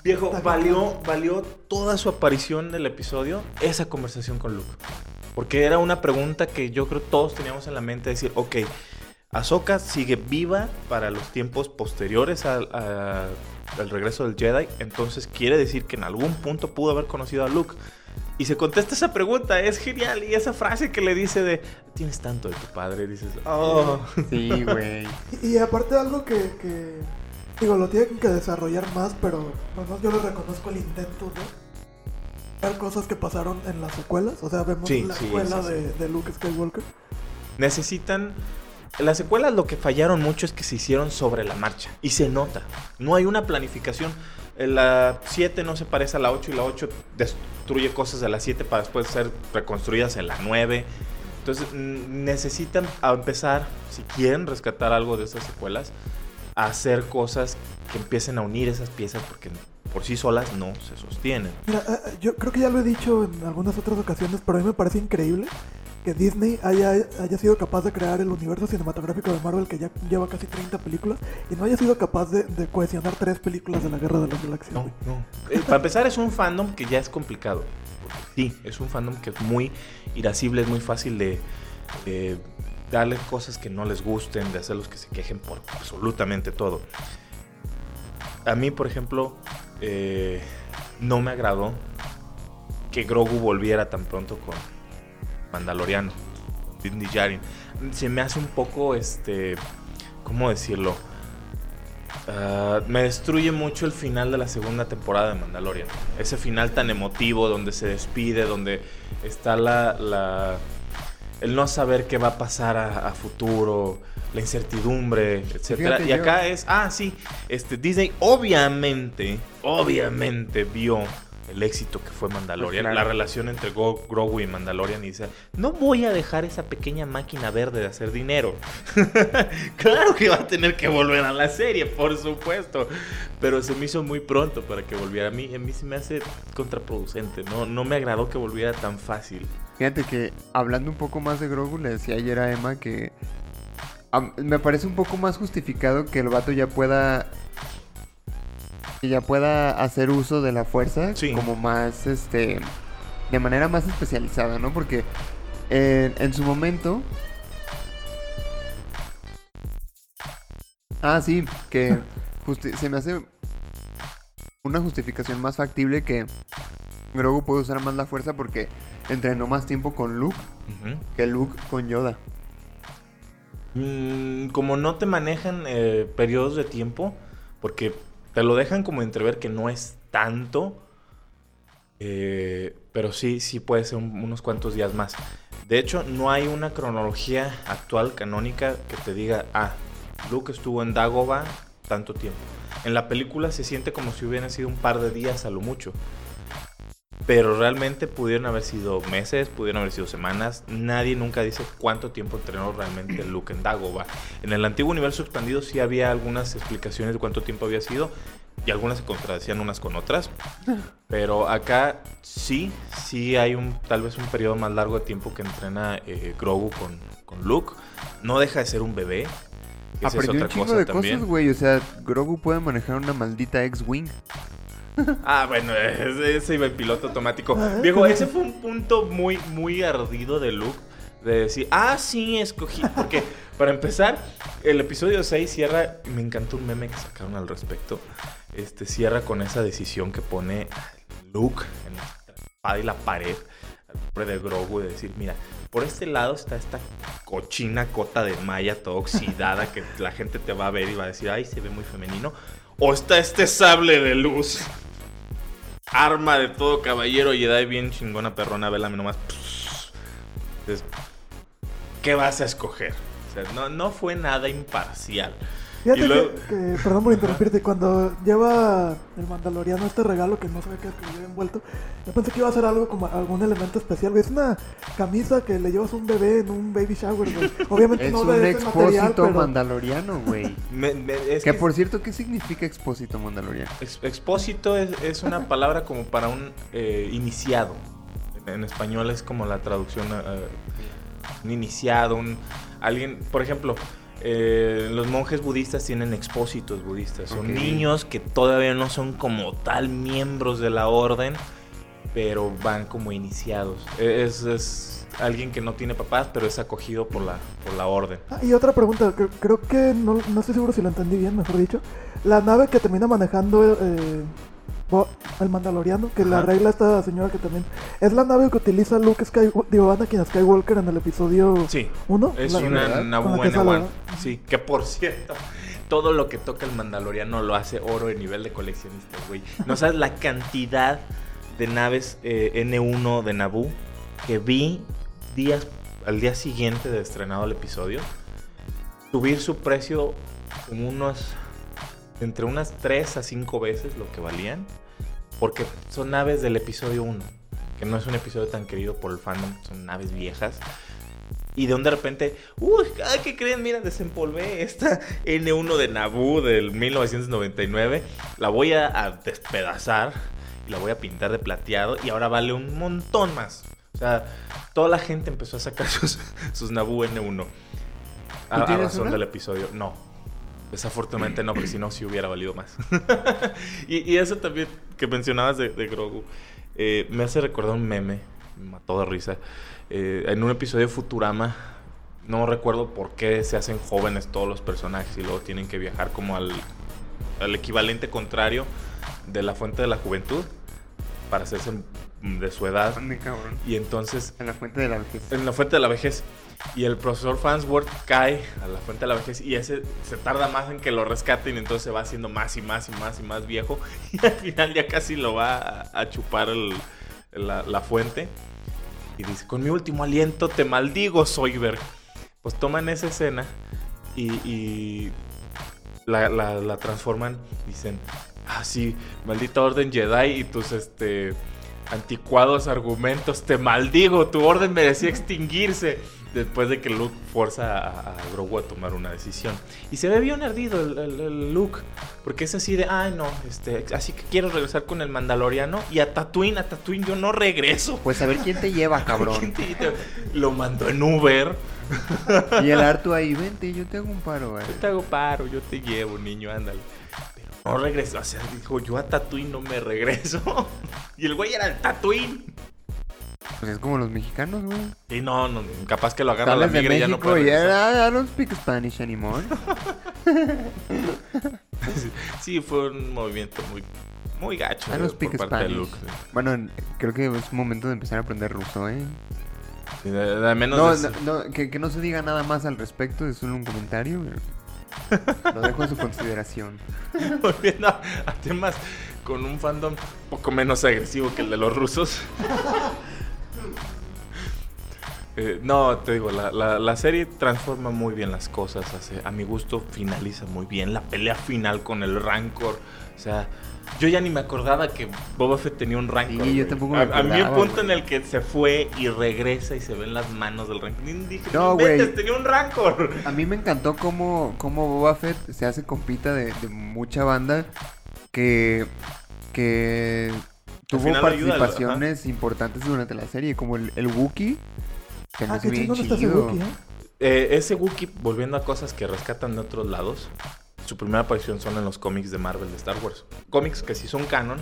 Viejo, valió, valió toda su aparición del episodio esa conversación con Luke. Porque era una pregunta que yo creo todos teníamos en la mente, decir, ok, Ahsoka sigue viva para los tiempos posteriores al, a- al regreso del Jedi, entonces quiere decir que en algún punto pudo haber conocido a Luke. Y se contesta esa pregunta, es genial. Y esa frase que le dice de, tienes tanto de tu padre, dices, oh. Sí, güey. Y, y aparte algo que, que, digo, lo tienen que desarrollar más, pero bueno, yo le reconozco el intento de ver cosas que pasaron en las secuelas. O sea, vemos Sí, la sí, escuela sí, de, de Luke Skywalker. necesitan... Las secuelas lo que fallaron mucho es que se hicieron sobre la marcha. Y se nota. No hay una planificación. Eh, La 7 no se parece a la 8 y la 8 destruye cosas de la 7 para después ser reconstruidas en la 9. Entonces necesitan a empezar, si quieren rescatar algo de esas secuelas, a hacer cosas que empiecen a unir esas piezas porque por sí solas no se sostienen. Mira, eh, eh, yo creo que ya lo he dicho en algunas otras ocasiones, pero a mí me parece increíble que Disney haya, haya sido capaz de crear el universo cinematográfico de Marvel que ya lleva casi 30 películas y no haya sido capaz de, de cohesionar tres películas de la Guerra de las Galaxias. No, no. Eh, para empezar, es un fandom que ya es complicado. Sí, es un fandom que es muy irascible, es muy fácil de, de darle cosas que no les gusten, de hacerlos que se quejen por absolutamente todo. A mí, por ejemplo, eh, no me agradó que Grogu volviera tan pronto con, Mandaloriano, Djarin. Se me hace un poco, este, ¿cómo decirlo? Ah, me destruye mucho el final de la segunda temporada de Mandalorian. Ese final tan emotivo donde se despide, donde está la, la el no saber qué va a pasar a futuro, la incertidumbre, etcétera. Y yo- acá es, ah, sí, este Disney obviamente, obviamente vio el éxito que fue Mandalorian, Pues claro. la relación entre Go- Grogu y Mandalorian y dice, no voy a dejar esa pequeña máquina verde de hacer dinero. claro que va a tener que volver a la serie, por supuesto, pero se me hizo muy pronto para que volviera. A mí, a mí se me hace contraproducente, no, no me agradó que volviera tan fácil. Fíjate que hablando un poco más de Grogu, le decía ayer a Emma que me parece un poco más justificado que el vato ya pueda que ya pueda hacer uso de la fuerza Sí. como más este de manera más especializada, ¿no? Porque en, en su momento Ah, sí, que se me hace una justificación más factible que Grogu puede usar más la fuerza porque entrenó más tiempo con Luke que Luke con Yoda. Mm, como no te manejan eh, periodos de tiempo, porque te lo dejan como entrever que no es tanto, eh, pero sí, sí puede ser un- unos cuantos días más. De hecho, no hay una cronología actual canónica que te diga, ah, Luke estuvo en Dagobah tanto tiempo. En la película se siente como si hubieran sido un par de días a lo mucho. Pero realmente pudieron haber sido meses, pudieron haber sido semanas. Nadie nunca dice cuánto tiempo entrenó realmente Luke en Dagobah. En el antiguo universo expandido sí había algunas explicaciones de cuánto tiempo había sido. Y algunas se contradecían unas con otras. Pero acá sí, sí hay un tal vez un periodo más largo de tiempo que entrena eh, Grogu con, con Luke. No deja de ser un bebé. Aprendió un chingo cosa de también. cosas, güey. O sea, Grogu puede manejar una maldita X-Wing. Ah, bueno, ese, ese iba en piloto automático. Ah, Viejo, ese fue un punto muy, muy ardido de Luke. De decir, ah, sí, escogí. Porque, para empezar, el episodio 6 cierra. Me encantó un meme que sacaron al respecto. Este cierra con esa decisión que pone Luke en la espada y la pared. Al nombre de Grogu, de decir, mira, por este lado está esta cochina cota de malla toda oxidada que la gente te va a ver y va a decir, ay, se ve muy femenino. O está este sable de luz arma de todo caballero Jedi bien chingona perrona, vela nomás. Entonces, ¿qué vas a escoger? No, no fue nada imparcial. Fíjate luego- que, que- perdón por interrumpirte, cuando lleva el mandaloriano este regalo que no sabía que, que lo lleva envuelto, yo pensé que iba a ser algo como algún elemento especial, güey. Es una camisa que le llevas a un bebé en un baby shower, güey. Obviamente Es no un de ese material, expósito pero... mandaloriano, güey. Me- me- es que que por cierto, ¿qué significa expósito mandaloriano? ex- expósito es, es una palabra como para un eh, iniciado. En, en español es como la traducción eh, un iniciado, un alguien, por ejemplo, eh, los monjes budistas tienen expósitos budistas, son niños que todavía no son como tal miembros de la orden, pero van como iniciados. E- Es, es alguien que no tiene papás, pero es acogido por la, por la orden. Ah, y otra pregunta, cre- creo que no, no estoy seguro si lo entendí bien, mejor dicho. La nave que termina manejando eh, el Mandaloriano, que la arregla esta señora que también... ¿Es la nave que utiliza Luke Skywalker, digo, Anakin Skywalker en el episodio Sí, 1? es La- una verdad? Naboo Con la que sale, N1. ¿verdad? Sí, que por cierto, todo lo que toca el Mandaloriano lo hace oro en nivel de coleccionista, güey. No sabes la cantidad de naves eh, N1 de Naboo que vi días al día siguiente de estrenado el episodio. Subir su precio como unos entre unas 3 a 5 veces lo que valían. Porque son naves del episodio 1. Que no es un episodio tan querido por el fandom. Son naves viejas. Y de un de repente, uy, ¿qué creen? Mira, desempolvé esta N1 de Naboo del 1999. La voy a, a despedazar y la voy a pintar de plateado y ahora vale un montón más. O sea, toda la gente empezó a sacar sus, sus Naboo N1. A, ¿Tú a tienes razón una? del episodio. No. Desafortunadamente no, porque si no, sí hubiera valido más. y, y eso también que mencionabas de, de Grogu, eh, me hace recordar un meme, me mató de risa. Eh, en un episodio de Futurama, no recuerdo por qué se hacen jóvenes todos los personajes y luego tienen que viajar como al, al equivalente contrario de la fuente de la juventud para hacerse de su edad. ¿Dónde, cabrón? Y entonces En la fuente de la vejez. en la fuente de la vejez. Y el profesor Farnsworth cae a la fuente de la vejez y ese se tarda más en que lo rescaten y entonces se va haciendo más y más y más y más viejo y al final ya casi lo va a, chupar la, fuente y dice, con mi último aliento te maldigo, Soyberg. Pues toman esa escena y, la, la- la transforman, dicen, ah sí, maldita orden Jedi y tus este anticuados argumentos, te maldigo, tu orden merecía extinguirse. Después de que Luke forza a, a Grogu a tomar una decisión. Y se ve bien ardido el, el- el Luke. Porque es así de, ay no, este, así que quiero regresar con el Mandaloriano. Y a Tatooine, a Tatooine yo no regreso. Pues a ver quién te lleva, cabrón. ¿Quién te- te- Lo mandó en Uber. Y el Artu ahí, vente, yo te hago un paro, güey. Yo te hago paro, yo te llevo, niño, ándale. Pero no regresó. O sea, dijo, yo a Tatooine no me regreso. Y el güey era el Tatooine. Pues es como los mexicanos, güey. Y no, no, capaz que lo agarra la migra y ya no puede ya I don't speak Spanish anymore. Sí, Sí, fue un movimiento muy, muy gacho I don't por speak parte de Spanish. Luke. Bueno, en- creo que es momento de empezar a aprender ruso, ¿eh? Sí, de, de menos No, no, no, que, que no se diga nada más al respecto, es solo un comentario. Lo dejo a su consideración. volviendo a, temas con un fandom un poco menos agresivo que el de los rusos. Eh, no, te digo, la, la- la serie transforma muy bien las cosas. hace- a mi gusto finaliza muy bien. La pelea final con el Rancor. O sea, yo ya ni me acordaba que Boba Fett tenía un Rancor. Sí, yo güey. tampoco me a, a mí el punto en el que se fue y regresa y se ven las manos del Rancor. Dije, No, güey. tenía un Rancor. A mí me encantó cómo, cómo Boba Fett se hace compita de, de mucha banda que, que tuvo ayuda, participaciones importantes durante la serie, como el, el Wookiee. Que Ah, hace qué bien chingón está ese chido. Wookiee, ¿eh? Eh, ese Wookiee, volviendo a cosas que rescatan de otros lados, su primera aparición son en los cómics de Marvel de Star Wars. Cómics que sí son canon,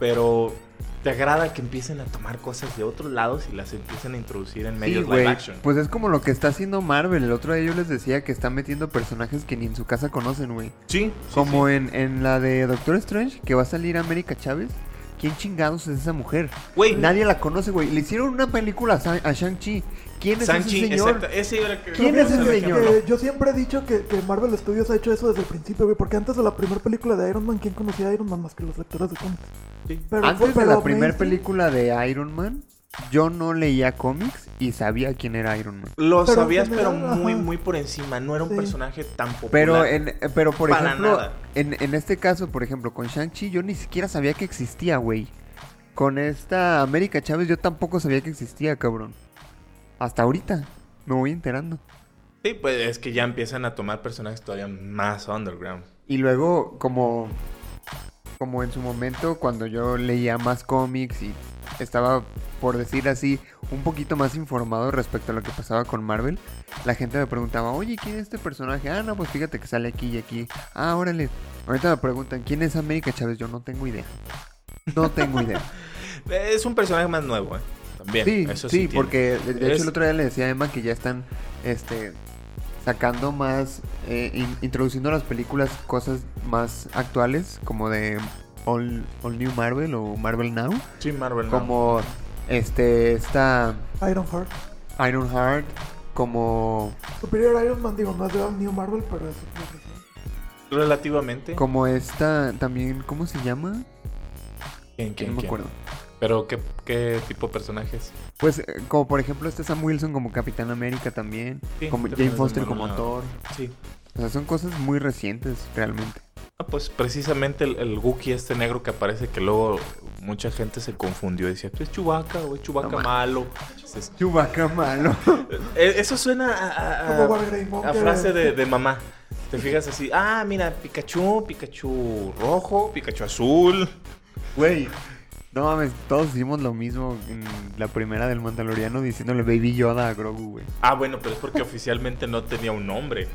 pero te agrada que empiecen a tomar cosas de otros lados y las empiecen a introducir en Sí, medios güey. live action. Pues es como lo que está haciendo Marvel. El otro día yo les decía que está metiendo personajes que ni en su casa conocen, güey. sí, sí, Como sí. En, en la de Doctor Strange, que va a salir América Chávez. ¿Quién chingados es esa mujer? Güey, Nadie la conoce, güey. Le hicieron una película a, Shang-Chi. ¿Quién es ese señor? ese era el que- ¿Quién es ese señor? Que yo siempre he dicho que, que Marvel Studios ha hecho eso desde el principio, güey. Porque antes de la primera película de Iron Man, ¿quién conocía a Iron Man más que los lectores de cómics? Sí. Pero Antes de pero la primera película de Iron Man, yo no leía cómics y sabía quién era Iron Man. Lo Pero sabías, pero muy, muy por encima. No era un Sí. personaje tan popular. Pero, en, pero por Para ejemplo, nada. en, en este caso, por ejemplo, con Shang-Chi, yo ni siquiera sabía que existía, güey. Con esta América Chávez, yo tampoco sabía que existía, cabrón. Hasta ahorita. Me voy enterando. Sí, pues es que ya empiezan a tomar personajes todavía más underground. Y luego, como, como en su momento, cuando yo leía más cómics y estaba, por decir así, un poquito más informado respecto a lo que pasaba con Marvel, la gente me preguntaba, oye, ¿quién es este personaje? Ah, no, pues fíjate que sale aquí y aquí. Ah, órale. Ahorita me preguntan, ¿quién es América Chávez? Yo no tengo idea. No tengo idea. Es un personaje más nuevo, ¿eh? También. Sí, eso sí, tiene. porque de, de Es- hecho el otro día le decía a Emma que ya están este, sacando más, eh, in- introduciendo a las películas cosas más actuales, como de All, All New Marvel o Marvel Now, Sí, Marvel. no. como este, esta Iron Heart. Iron Heart, como, Superior Iron Man, digo, no es de All New Marvel, pero es. Relativamente. como esta también, ¿cómo se llama? ¿Quién, quién, no me quién? acuerdo. Pero, ¿qué, qué tipo de personajes? Pues eh, como por ejemplo este Sam Wilson como Capitán América también, Sí, como Jane Foster como Now. Thor. Sí. O sea, son cosas muy recientes realmente. Ah, pues precisamente el, el Wookiee este negro que aparece que luego mucha gente se confundió y decía, "Pues es Chewbacca o es No ma- malo. Chewbacca malo. eh, Eso suena a, a- a- frase de, de mamá. Te fijas así, ah, mira, Pikachu, Pikachu rojo, Pikachu azul. Güey. No mames, todos hicimos lo mismo en la primera del Mandaloriano diciéndole Baby Yoda a Grogu, güey. Ah, bueno, pero es porque oficialmente no tenía un nombre.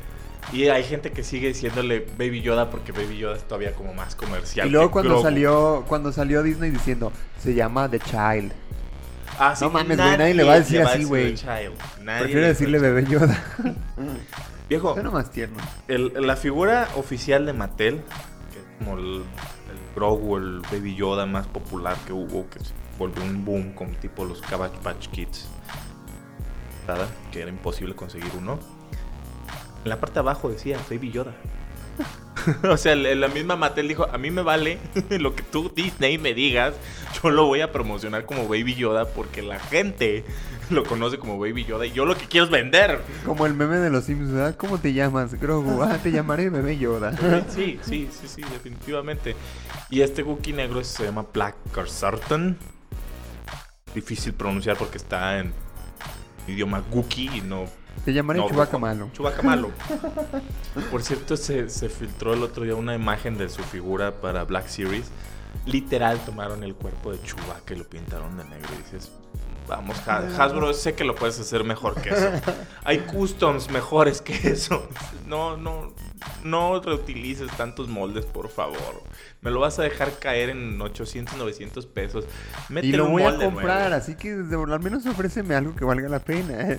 Y hay gente que sigue diciéndole Baby Yoda porque Baby Yoda es todavía como más comercial. Y luego que cuando Grogu. salió, cuando salió Disney diciendo, se llama The Child. Ah, sí, No mames, güey, nadie le va a decir así, güey. Prefiero le decirle Bebé Yoda. Viejo, Suena más tierno. el- la figura oficial de Mattel, que como el, Grogu, el Baby Yoda más popular que hubo, que se volvió un boom con tipo los Cabbage Patch Kids. ¿Verdad? Que era imposible conseguir uno. En la parte de abajo decía Baby Yoda. o sea, la la misma Mattel dijo, a mí me vale lo que tú Disney me digas, yo lo voy a promocionar como Baby Yoda porque la gente lo conoce como Baby Yoda y yo lo que quiero es vender. Como el meme de los Sims, ¿verdad? ¿Cómo te llamas? Grogu. Ah, te llamaré bebé Yoda. Sí, sí, sí, sí, definitivamente. Y este Wookiee negro se llama Black Sarton. Difícil pronunciar porque está en idioma Wookiee y no Te llamaré No, rojo. malo. Chewbacca malo. Por cierto, se, se filtró el otro día una imagen de su figura para Black Series. Literal tomaron el cuerpo de Chewbacca y lo pintaron de negro. Y dices, vamos, Ha- Hasbro, sé que lo puedes hacer mejor que eso. Hay customs mejores que eso. No, no, no reutilices tantos moldes, por favor. Me lo vas a dejar caer en 800, 900 pesos. Y lo un voy a comprar, nuevo. así que al menos ofréceme algo que valga la pena.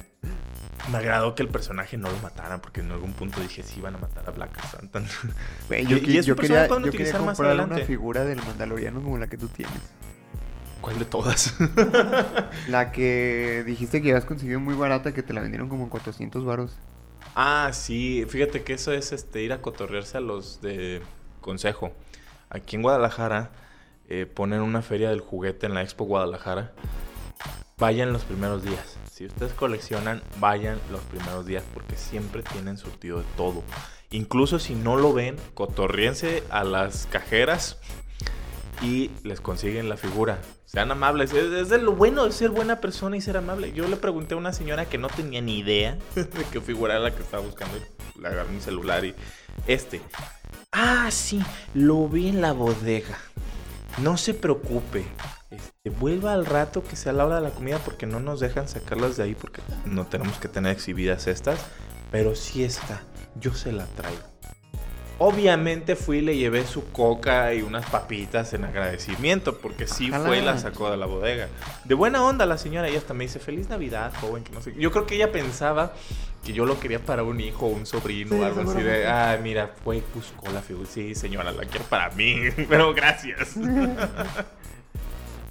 Me agradó que el personaje no lo mataran, porque en algún punto dije, sí, van a matar a Black Santa. Güey, Y- yo, y yo quería, yo quería utilizar más comprar una figura del Mandaloriano como la que tú tienes. ¿Cuál de todas? La que dijiste que habías conseguido muy barata, que te la vendieron como en 400 varos. ah, sí, fíjate que eso es este ir a cotorrearse a los de Consejo. Aquí en Guadalajara eh, ponen una feria del juguete en la Expo Guadalajara. Vayan los primeros días. Si ustedes coleccionan, vayan los primeros días porque siempre tienen surtido de todo. Incluso si no lo ven, cotorriense a las cajeras y les consiguen la figura. Sean amables. Es, es de lo bueno de ser buena persona y ser amable. Yo le pregunté a una señora que no tenía ni idea de qué figura era la que estaba buscando. Le agarré mi celular y... Este. Ah, sí. Lo vi en la bodega. No se preocupe. Este, vuelva al rato que sea la hora de la comida porque no nos dejan sacarlas de ahí porque no tenemos que tener exhibidas estas. Pero sí está. Yo se la traigo. Obviamente fui y le llevé su coca y unas papitas en agradecimiento, porque sí Ojalá. fue y la sacó de la bodega. De buena onda la señora, y hasta me dice, feliz Navidad, joven, que no sé. qué". Yo creo que ella pensaba que yo lo quería para un hijo, un sobrino Sí, o algo así de, ah, mira, fue buscó la figura. Sí, señora, la quiero para mí, pero gracias.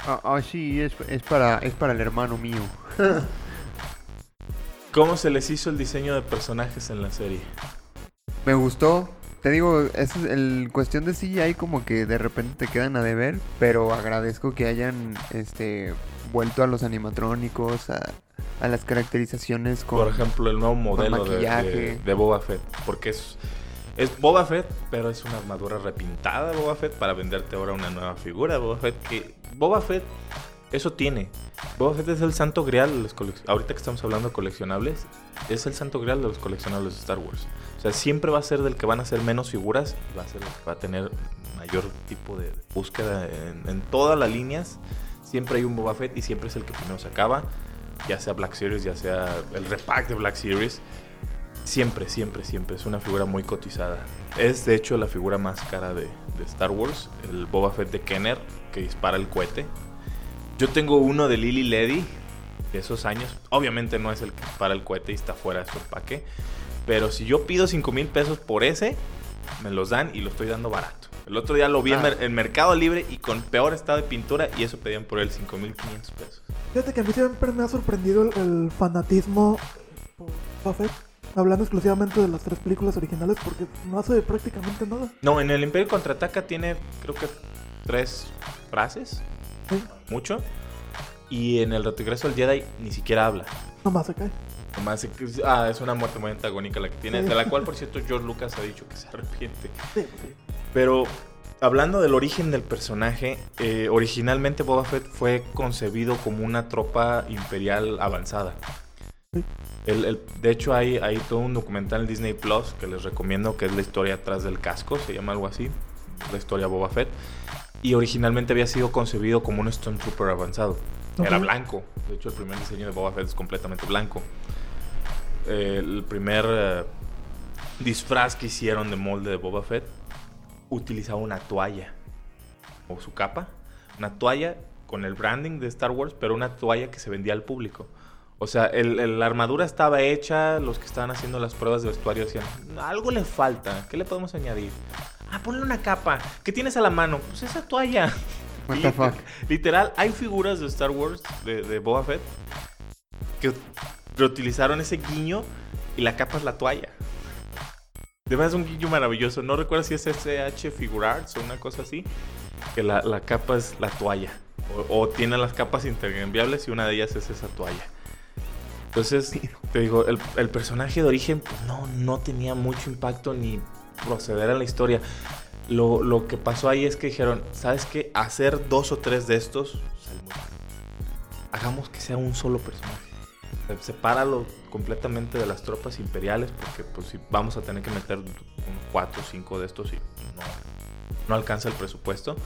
Ah, ah, sí, es, es, para, es para el hermano mío. ¿Cómo se les hizo el diseño de personajes en la serie? Me gustó. Te digo, es el cuestión de CGI como que de repente te quedan a deber, pero agradezco que hayan este vuelto a los animatrónicos, a, a las caracterizaciones con Por ejemplo, el nuevo modelo de, maquillaje. de- de Boba Fett. Porque es, es Boba Fett, pero es una armadura repintada de Boba Fett para venderte ahora una nueva figura de Boba Fett. Que Boba Fett, eso tiene. Boba Fett es el santo grial. de los colec- ahorita que estamos hablando de coleccionables, es el santo grial de los coleccionables de Star Wars. O sea, siempre va a ser del que van a ser menos figuras. Va a ser el que va a tener mayor tipo de búsqueda en, en todas las líneas. Siempre hay un Boba Fett y siempre es el que primero se acaba ya sea Black Series, ya sea el repack de Black Series. Siempre, siempre, siempre es una figura muy cotizada. Es de hecho la figura más cara de, de Star Wars, el Boba Fett de Kenner, que dispara el cohete. Yo tengo uno de Lily Ledy, de esos años. Obviamente no es el que dispara el cohete y está fuera de su empaque. Pero si yo pido 5 mil pesos por ese, me los dan y lo estoy dando barato. El otro día lo vi en, Ah. en Mercado Libre y con peor estado de pintura y eso pedían por él 5 mil 500 pesos. Fíjate que a mí siempre me ha sorprendido el, el fanatismo por Buffett, hablando exclusivamente de las tres películas originales, porque no hace prácticamente nada. No, en el Imperio Contraataca tiene creo que tres frases, Sí, mucho. Y en el Regreso al Jedi ni siquiera habla. nomás se cae. Nomás ah, es una muerte muy antagónica la que tiene, de la cual por cierto George Lucas ha dicho que se arrepiente. Pero hablando del origen del personaje, eh, originalmente Boba Fett fue concebido como una tropa imperial avanzada. El- el- de hecho, hay, hay todo un documental en Disney Plus que les recomiendo, que es la historia atrás del casco, se llama algo así, la historia Boba Fett. Y originalmente había sido concebido como un Stormtrooper avanzado. Era blanco. De hecho, el primer diseño de Boba Fett es completamente blanco. Eh, el primer eh, disfraz que hicieron de molde de Boba Fett utilizaba una toalla o su capa, una toalla con el branding de Star Wars, pero una toalla que se vendía al público. O sea, el- el- la armadura estaba hecha, los que estaban haciendo las pruebas de vestuario decían, algo le falta, ¿qué le podemos añadir? Ah, ponle una capa. ¿Qué tienes a la mano? Pues esa toalla. What the fuck. Literal, hay figuras de Star Wars, de, de Boba Fett, que reutilizaron ese guiño y la capa es la toalla. De verdad es un guiño maravilloso. No recuerdo si es SH Figurarts o una cosa así. Que la, la capa es la toalla. O, o tiene las capas intercambiables y una de ellas es esa toalla. Entonces, te digo, el, el personaje de origen pues, no, no tenía mucho impacto ni proceder en la historia. Lo, lo que pasó ahí es que dijeron, ¿sabes qué? Hacer dos o tres de estos. Hagamos que sea un solo personaje. Se- Sepáralo completamente de las tropas imperiales porque pues si vamos a tener que meter unos cuatro o cinco de estos y no, no alcanza el presupuesto.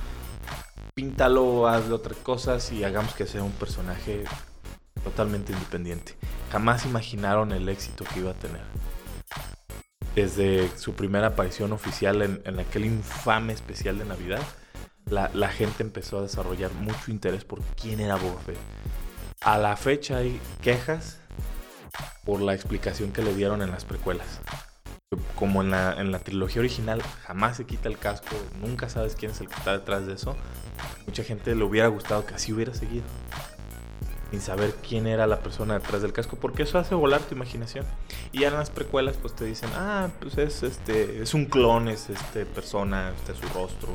Píntalo, hazle otras cosas y hagamos que sea un personaje totalmente independiente. Jamás imaginaron el éxito que iba a tener. Desde su primera aparición oficial en, en aquel infame especial de Navidad, la, la gente empezó a desarrollar mucho interés por quién era Boba Fett. A la fecha hay quejas por la explicación que le dieron en las precuelas. Como en la, en la trilogía original jamás se quita el casco, nunca sabes quién es el que está detrás de eso. Mucha gente le hubiera gustado que así hubiera seguido. Sin saber quién era la persona detrás del casco, porque eso hace volar tu imaginación. Y ya en las precuelas pues te dicen, ah, pues es este, es un clon, es este persona, este es su rostro.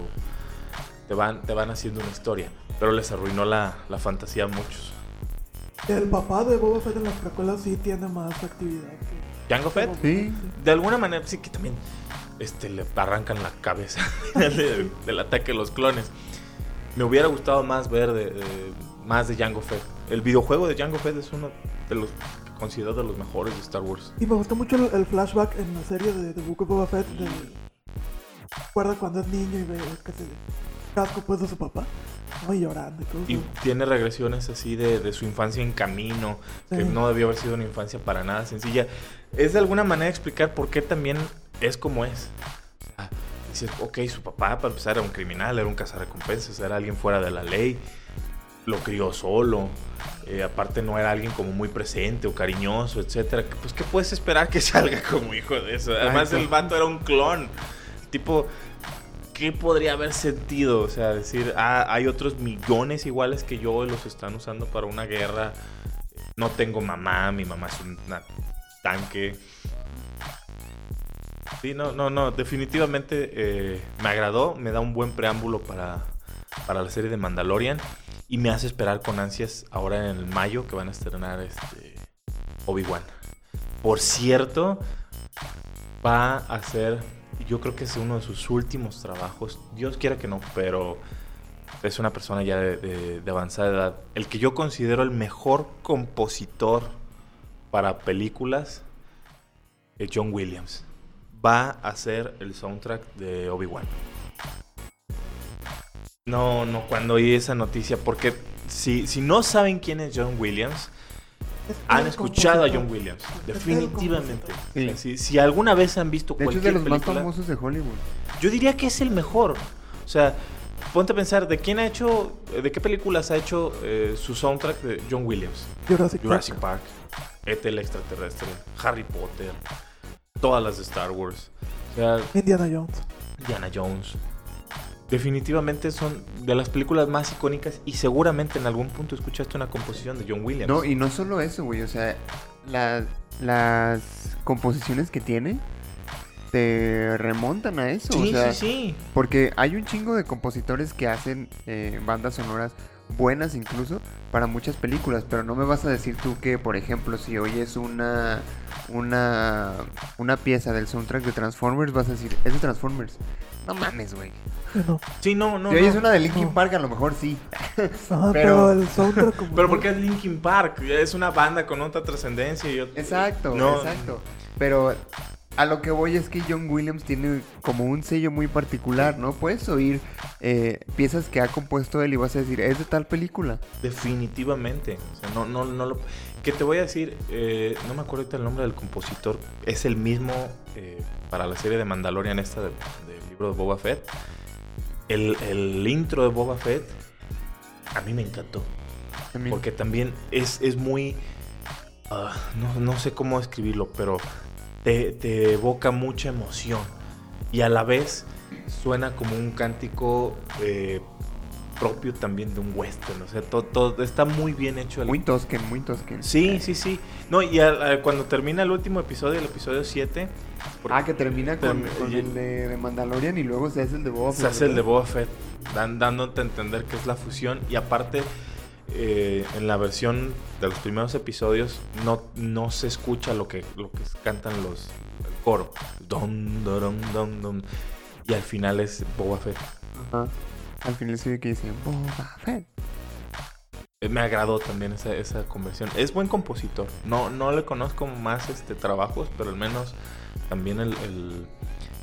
Te van, te van haciendo una historia. Pero les arruinó la, la fantasía a muchos. El papá de Boba Fett en las precuelas sí tiene más actividad. que- Jango Fett, Sí. de alguna manera sí que también este, le arrancan la cabeza del ataque de los clones. Me hubiera gustado más ver de, de- más de Jango Fett. El videojuego de Jango Fett es uno de los que considero de los mejores de Star Wars. Y me gustó mucho el, el flashback en la serie de The Book of Boba Fett. De, recuerda cuando es niño y ve que se casco pues de su papá. Ay, llorando y todo. Y tiene regresiones así de, de su infancia en camino, que Sí. no debió haber sido una infancia para nada sencilla. Es de alguna manera explicar por qué también es como es. Dices, ok, su papá para empezar era un criminal, era un cazarrecompensas, era alguien fuera de la ley, lo crió solo, eh, aparte no era alguien como muy presente o cariñoso, etcétera. Pues, ¿qué puedes esperar que salga como hijo de eso? Además, el vato era un clon. Tipo, ¿qué podría haber sentido? O sea, decir, ah, hay otros millones iguales que yo los están usando para una guerra. No tengo mamá, mi mamá es un tanque. Sí, no, no, no, definitivamente eh, me agradó, me da un buen preámbulo para, para la serie de Mandalorian y me hace esperar con ansias ahora en el mayo que van a estrenar este Obi-Wan. Por cierto, va a ser, yo creo que es uno de sus últimos trabajos, Dios quiera que no, pero es una persona ya de, de- de avanzada edad. El que yo considero el mejor compositor para películas es John Williams. Va a ser el soundtrack de Obi-Wan. No, no, cuando oí esa noticia, porque si, si no saben quién es John Williams, Es han escuchado a. John Williams. Es Definitivamente. sea, si, si alguna vez han visto De hecho, es cualquier de los más famosos de Hollywood. yo diría que es el mejor. O sea, ponte a pensar, ¿de quién ha hecho, de qué películas ha hecho eh, su soundtrack de John Williams? Jurassic, Jurassic Park. Park, E.T. el extraterrestre, Harry Potter, todas las de Star Wars. O sea, Indiana Jones. Diana Jones. Definitivamente son de las películas más icónicas y seguramente en algún punto escuchaste una composición de John Williams. No, y no solo eso, güey. O sea, la- las composiciones que tiene te remontan a eso. sí, o sea, sí, sí. Porque hay un chingo de compositores que hacen eh, bandas sonoras buenas incluso para muchas películas, pero no me vas a decir tú que, por ejemplo, si oyes una una una pieza del soundtrack de Transformers, vas a decir, es de Transformers. No mames, güey. Sí, no. Sí, no, no. si oyes no. una de Linkin no. Park, a lo mejor sí. Ajá, Pero- pero, el soundtrack como Pero porque es Linkin Park, es una banda con otra trascendencia y ot- Exacto, No. exacto. Pero a lo que voy es que John Williams tiene como un sello muy particular, ¿no? Puedes oír eh, piezas que ha compuesto él y vas a decir, es de tal película. Definitivamente. O sea, no, no, no lo. Que te voy a decir, eh, no me acuerdo ahorita el nombre del compositor. Es el mismo eh, para la serie de Mandalorian, esta de- del libro de Boba Fett. El, el intro de Boba Fett a mí me encantó. También. Porque también es, es muy. ah, no, no sé cómo escribirlo, pero te, te evoca mucha emoción. Y a la vez suena como un cántico eh, propio también de un western. O sea, todo, todo- está muy bien hecho. el- Muy tosken, muy tosken. Sí, sí, sí. No, y al- al- cuando termina el último episodio, el episodio 7, Ah, que termina con, Termi- con y- el de, de Mandalorian y luego se hace el de Boba se Fett, hace el de. Boba Fett, dan- dándote a entender que es la fusión. Y aparte, eh, en la versión de los primeros episodios, no, no se escucha lo que, lo que cantan los el coro. Dum, dum, dum. Y al final es Boba Fett. Ajá. Al final se ve que dice Boba Fett. Eh, Me agradó también esa, esa conversión. Es buen compositor. No, no le conozco más este, trabajos, pero al menos también el, el-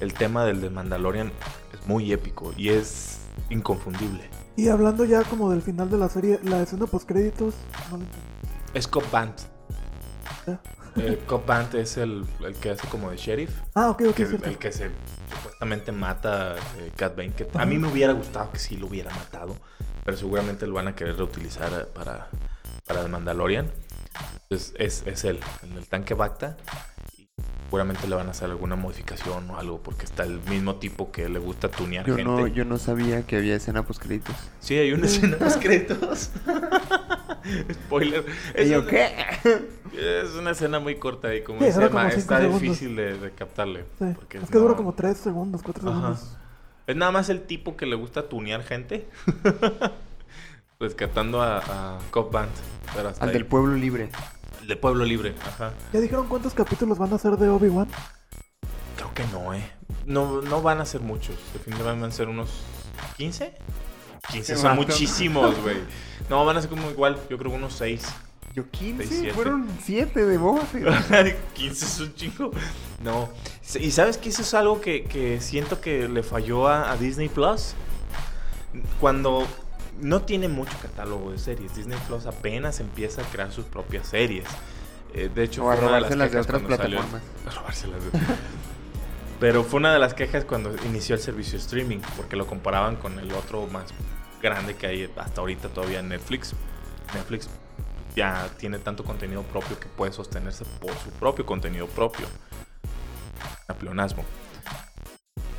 el tema del de Mandalorian es muy épico y es inconfundible. Y hablando ya como del final de la serie, la escena post créditos, no lo entendí. Es Cobb Band. Ya. Eh, Cobb Band es el, el que hace como de sheriff. Ah, ok, ok, que- el que se supuestamente mata eh, Cat Bane. Que a mí me hubiera gustado que sí lo hubiera matado. Pero seguramente lo van a querer reutilizar eh, para, para el Mandalorian. Entonces es, es él, en el tanque Bacta. Seguramente le van a hacer alguna modificación o algo. Porque está el mismo tipo que le gusta tunear Yo gente. no, yo no sabía que había escena post créditos. Sí, hay una escena de créditos. Spoiler. Es ¿Y yo una- qué? Es una escena muy corta y como Sí, dice Emma, está segundos. difícil de, de captarle. Sí, porque Es que dura como 3 segundos, 4 Ajá. segundos. Es nada más el tipo que le gusta tunear gente. Rescatando a, a Cop Band. Pero hasta Al ahí. del pueblo libre. De Pueblo Libre. Ajá. ¿Ya dijeron cuántos capítulos van a ser de Obi-Wan? Creo que no, eh. No, no van a ser muchos. Definitivamente van a ser unos 15. 15 Qué son muchísimos, güey. No, van a ser como igual. Yo creo que unos 6. Yo 15, Seis, siete. fueron 7 de Boba Fett. 15 es un chingo. No. Y sabes que eso es algo que, que siento que le falló a, a Disney Plus. Cuando no tiene mucho catálogo de series. Disney Plus apenas empieza a crear sus propias series. Eh, de hecho, O a de robárselas de quejas otras salió- plataformas. a robárselas de- Pero fue una de las quejas cuando inició el servicio streaming, porque lo comparaban con el otro más grande que hay hasta ahorita todavía Netflix. Netflix ya tiene tanto contenido propio que puede sostenerse por su propio contenido propio. A pleonasmo.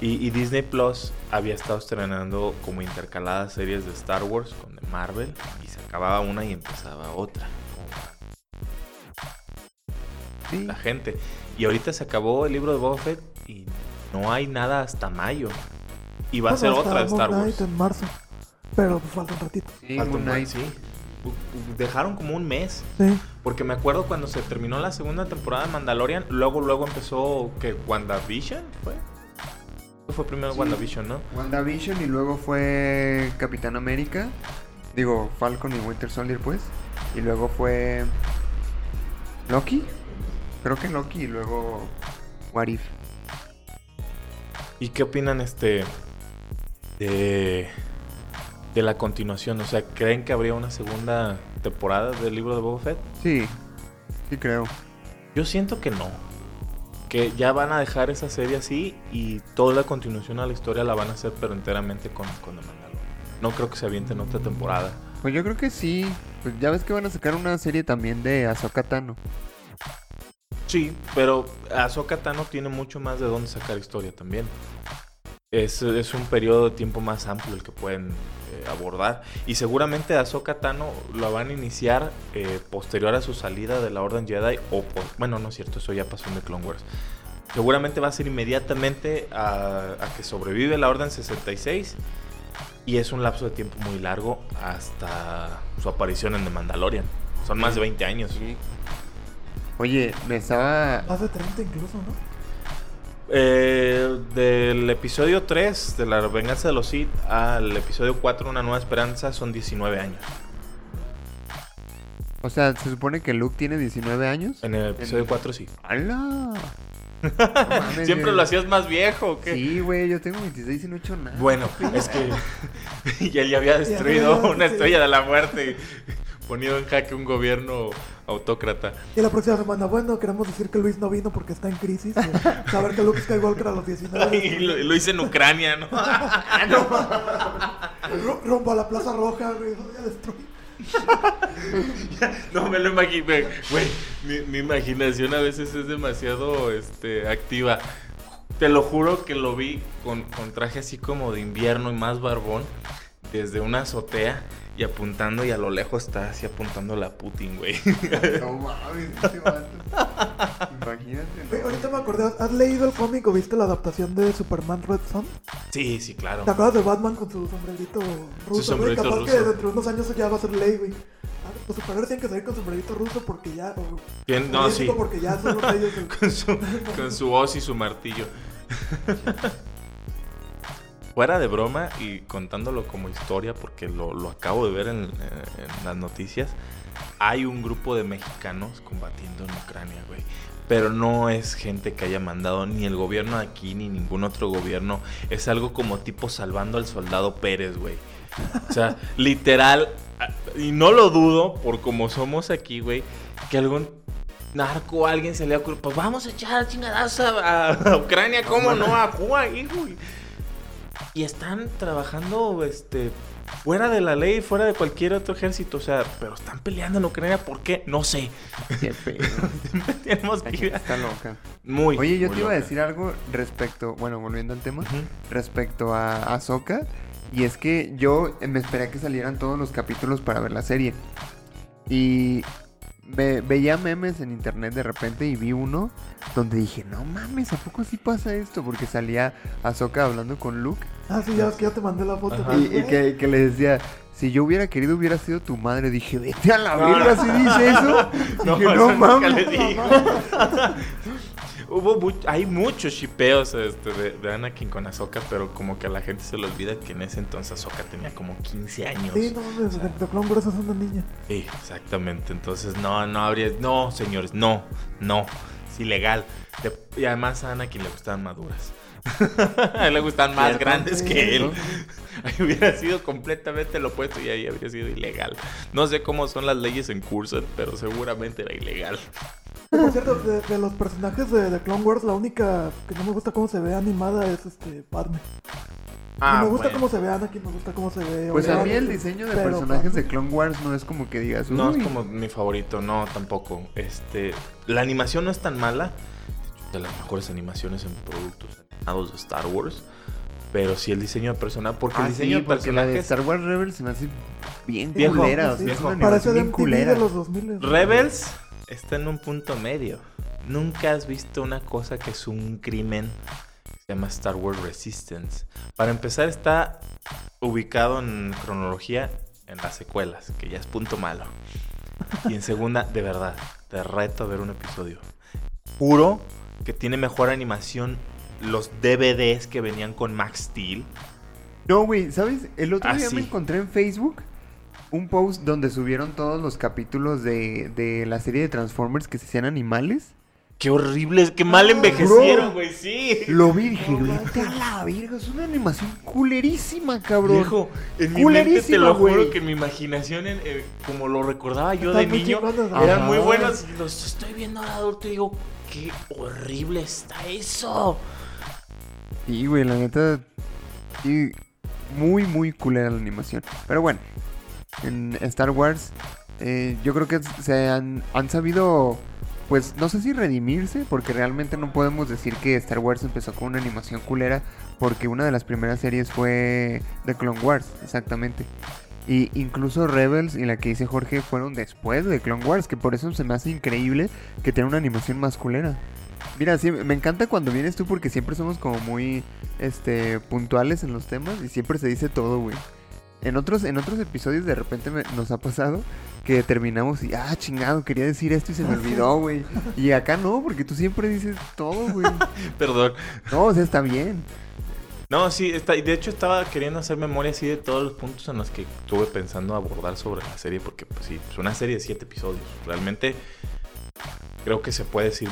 Y, y Disney Plus había estado estrenando como intercaladas series de Star Wars con de Marvel y se acababa una y empezaba otra. Sí. La gente. Y ahorita se acabó el libro de Boba Fett y no hay nada hasta mayo. Y va a ser otra de Star Wars. En marzo. Pero pues, falta un ratito. Sí, Falta un Knight. sí. Dejaron como un mes. Sí. Porque me acuerdo cuando se terminó la segunda temporada de Mandalorian, luego luego empezó que WandaVision fue. Fue primero WandaVision, ¿no? WandaVision y luego fue Capitán América. Digo, Falcon y Winter Soldier, pues. Y luego fue. Loki. Creo que Loki y luego. What If. ¿Y qué opinan este de de la continuación? O sea, ¿creen que habría una segunda temporada del libro de Boba Fett? Sí, sí creo. Yo siento que no. Que ya van a dejar esa serie así y toda la continuación a la historia la van a hacer pero enteramente con, con The Mandalorian. No creo que se avienten otra temporada. Pues yo creo que sí. Pues ya ves que van a sacar una serie también de Ahsoka Tano. Sí, pero Ahsoka Tano tiene mucho más de dónde sacar historia también. Es, es un periodo de tiempo más amplio el que pueden eh, abordar. Y seguramente Ahsoka Tano lo van a iniciar eh, posterior a su salida de la Orden Jedi. O por- bueno, no es cierto, eso ya pasó en The Clone Wars. Seguramente va a ser inmediatamente a, a que sobrevive la Orden 66. Y es un lapso de tiempo muy largo hasta su aparición en The Mandalorian. Son más de 20 años. Sí. Oye, me estaba. Más de 30 incluso, ¿no? Eh, del episodio 3 de la venganza de los Sith al episodio 4 una nueva esperanza son 19 años. O sea, se supone que Luke tiene 19 años. En el episodio 4 sí. ¡Hala! No Siempre lo hacías más viejo, ¿o qué? Sí, güey, yo tengo 26 y no he hecho nada. Bueno, es que y él ya había destruido Ya, una estrella de la muerte y ponido en jaque un gobierno autócrata. Y la próxima semana, bueno, queremos decir que Luis no vino porque está en crisis. eh, Saber que Luke Skywalker a los 19 Y lo, lo hice en Ucrania, ¿no? rumbo a la Plaza Roja, güey. Ya destruí. no me lo imaginé. Güey, mi, mi imaginación a veces es demasiado este, activa. Te lo juro que lo vi con, con traje así como de invierno y más barbón desde una azotea y apuntando y a lo lejos está así apuntando la Putin, güey. No mames, este vato. Imagínate. Güey, ¿no? ahorita me acordé, ¿has leído el cómic o viste la adaptación de Superman Red Son? Sí, sí, claro. ¿Te acuerdas de Batman con su sombrerito ruso? sombrerito güey? Capaz ruso. que dentro de unos años ya va a ser ley, güey. Ah, Los superhéroes tienen que salir con sombrerito ruso porque ya... o- Bien, no, sí. México Porque ya son los reyes del... Con su, con su hoz y su martillo. Fuera de broma y contándolo como historia, porque lo, lo acabo de ver en, en las noticias, hay un grupo de mexicanos combatiendo en Ucrania, güey. Pero no es gente que haya mandado ni el gobierno de aquí ni ningún otro gobierno. Es algo como tipo salvando al soldado Pérez, güey. O sea, literal, y no lo dudo por como somos aquí, güey, que algún narco alguien se le ocurre, pues vamos a echar chingadazo a, a Ucrania, ¿cómo no? A Cuba, hijo. Y- están trabajando, este, fuera de la ley, fuera de cualquier otro ejército, o sea, pero están peleando en Ucrania, ¿por qué? No sé. Qué. Tenemos que ir está loca. Muy. Oye, yo muy te iba a decir algo respecto, bueno, volviendo al tema, respecto a Ahsoka. Y es que yo me esperé a que salieran todos los capítulos para ver la serie. Y ve- veía memes en internet de repente y vi uno donde dije, no mames, ¿a poco sí pasa esto? Porque salía Ahsoka hablando con Luke Ah, sí, ya, es que ya te mandé la foto. Ajá. y, que, que le decía, si yo hubiera querido hubiera sido tu madre. Dije, vete a la verga, si dice eso. No, dije, eso no nunca mames. Hubo much- hay muchos shipeos este, de, de Anakin con Ahsoka, pero como que a la gente se le olvida que en ese entonces Ahsoka tenía como 15 años. Sí, no mames, de, de Clone Wars es una niña. Sí, exactamente. Entonces, no, no habría. No, señores, no, no. Es ilegal. Le- y además a Anakin le gustaban maduras. a él le gustan más grandes que él. Ahí hubiera sido completamente lo opuesto y ahí habría sido ilegal. No sé cómo son las leyes en Cursor, pero seguramente era ilegal. Por cierto, de, de los personajes de, de Clone Wars, la única que no me gusta cómo se ve animada es este Padme. Ah, me gusta bueno. cómo se ve Anakin, me gusta cómo se ve. Pues a mí el diseño de pero personajes Padme- de Clone Wars no es como que digas, No "Uy". es como mi favorito, no, tampoco. Este, la animación no es tan mala. De las mejores animaciones en productos animados de Star Wars. Pero sí el diseño de personaje. Porque Ah, el diseño sí, de porque la de personajes. Star Wars Rebels se me hace bien Viejo, culera. o Sí, viejo. Parece bien culera. de los 2000. Rebels está en un punto medio. Nunca has visto una cosa que es un crimen. que Se llama Star Wars Resistance. Para empezar, está ubicado en cronología en las secuelas, que ya es punto malo. Y en segunda, de verdad, te reto a ver un episodio. Juro que tiene mejor animación los DVDs que venían con Max Steel. No, güey, ¿sabes? El otro Ah, día me encontré en Facebook un post donde subieron todos los capítulos de, de la serie de Transformers que se hacían animales. Qué horribles, qué mal envejecieron, güey, sí. Lo vi dije, vete a la verga, es una animación culerísima, cabrón. Viejo, en mi mente te lo juro güey. que en mi imaginación, en- eh, como lo recordaba yo de niño, eran muy buenos. Y los estoy viendo ahora adulto y digo, qué horrible está eso. Sí, güey, la neta. Sí, muy, muy culera la animación. Pero bueno, en Star Wars, eh, yo creo que se han, han sabido, pues no sé si redimirse, porque realmente no podemos decir que Star Wars empezó con una animación culera, porque una de las primeras series fue The Clone Wars, exactamente. Y incluso Rebels y la que dice Jorge fueron después de Clone Wars, que por eso se me hace increíble que tenga una animación más culera. Mira, sí, me encanta cuando vienes tú porque siempre somos como muy este puntuales en los temas y siempre se dice todo, güey. En otros, en otros episodios de repente me- nos ha pasado que terminamos y, ah, chingado, quería decir esto y se me olvidó, güey. Y acá no, porque tú siempre dices todo, güey. Perdón. No, o sea, está bien. No, sí, está, y de hecho estaba queriendo hacer memoria así de todos los puntos en los que estuve pensando abordar sobre la serie, porque pues sí, es una serie de siete episodios. Realmente creo que se puede decir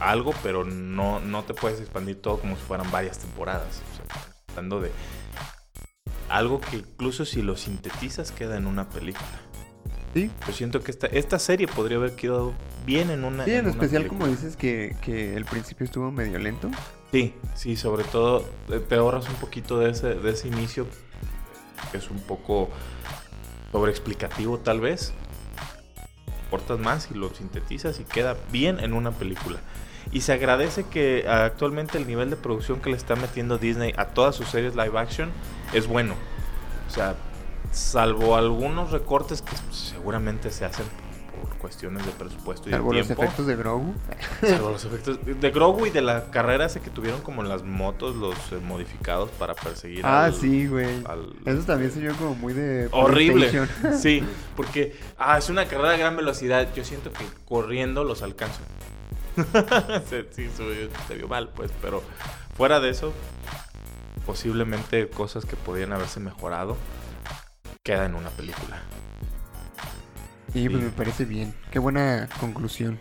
algo, pero no, no te puedes expandir todo como si fueran varias temporadas. O sea, hablando de algo que incluso si lo sintetizas queda en una película. Sí. Yo siento que esta, esta serie podría haber quedado bien en una. Sí, en especial película. como dices que, que el principio estuvo medio lento. Sí, sí, sobre todo eh, te ahorras un poquito de ese, de ese inicio, que es un poco sobreexplicativo tal vez. Cortas más y lo sintetizas y queda bien en una película. Y se agradece que actualmente el nivel de producción que le está metiendo Disney a todas sus series live action es bueno. O sea, salvo algunos recortes que seguramente se hacen por cuestiones de presupuesto y Salvo de los tiempo. efectos de Grogu. Salvo los efectos de Grogu y de la carrera ese que tuvieron como las motos, los eh, modificados para perseguir Ah, al- sí, güey. Eso también se vio como muy de... Horrible. Sí, porque ah, es una carrera a gran velocidad. Yo siento que corriendo los alcanzo. Se- sí, se, se vio mal, pues, pero fuera de eso, posiblemente cosas que podrían haberse mejorado queda en una película. Sí, pues Sí. me parece bien. Qué buena conclusión.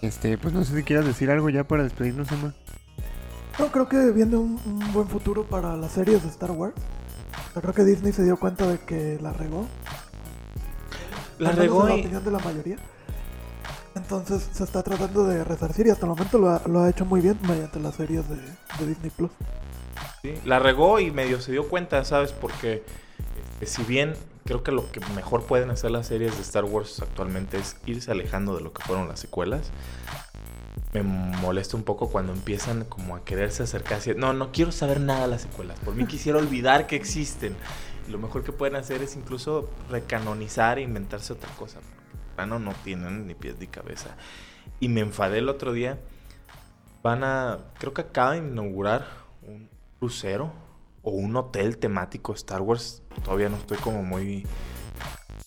Este, pues no sé si quieras decir algo ya para despedirnos, Emma. No, creo que viene un, un buen futuro para las series de Star Wars. Creo que Disney se dio cuenta de que la regó. La regó en la y- opinión de la mayoría. Entonces se está tratando de resarcir y hasta el momento lo ha, hecho muy bien mediante las series de, Disney Plus. Sí, la regó y medio se dio cuenta, ¿sabes? Porque este, si bien creo que lo que mejor pueden hacer las series de Star Wars actualmente es irse alejando de lo que fueron las secuelas. Me molesta un poco cuando empiezan como a quererse acercar No, no quiero saber nada de las secuelas. Por mí quisiera olvidar que existen. Lo mejor que pueden hacer es incluso recanonizar e inventarse otra cosa. Porque no, tienen ni pies ni cabeza. Y me enfadé el otro día. Van a, creo que acaban de inaugurar un crucero o un hotel temático Star Wars. Todavía no estoy como muy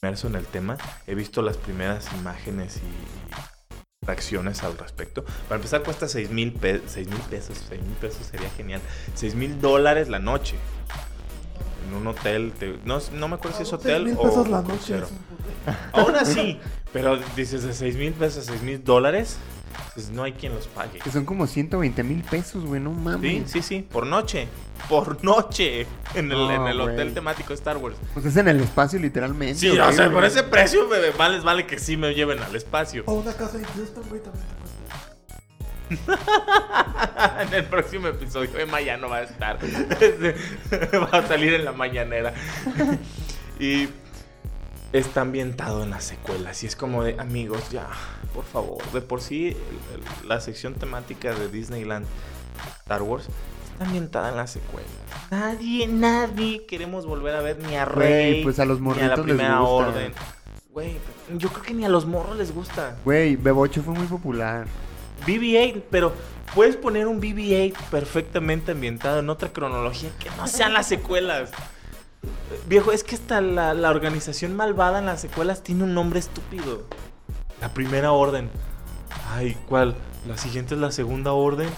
inmerso en el tema. He visto las primeras imágenes y, reacciones al respecto. Para empezar cuesta 6 mil pe- seis mil pesos. 6 mil pesos sería genial. 6 mil dólares la noche. En un hotel. te- no, no me acuerdo si es Seis hotel mil o pesos la noche. crucero. Aún así, pero dices de 6 mil pesos a 6 mil dólares, pues no hay quien los pague. Que son como 120 mil pesos, güey, no Sí, mames. sí, sí, por noche. Por noche. En el, No, en el hotel temático Star Wars. Pues es en el espacio, literalmente. Sí, o sea, por ese precio, bebé, les vale que sí me lleven al espacio. O una casa en Houston, güey, también te en el próximo episodio Emma ya no va a estar. va a salir en la mañanera. y está ambientado en las secuelas. Y es como de, amigos, ya, por favor. De por sí, la sección temática de Disneyland Star Wars está ambientada en las secuelas. Nadie, nadie queremos volver a ver ni a Güey, Rey, pues a los ni a la les primera gusta. orden. Güey, yo creo que ni a los morros les gusta. Güey, Bebocho fue muy popular. BB-8, pero puedes poner un BB-8 perfectamente ambientado en otra cronología que no sean las secuelas. Viejo, es que hasta la, la organización malvada en las secuelas tiene un nombre estúpido. La primera orden. Ay, ¿cuál? La siguiente es la segunda orden.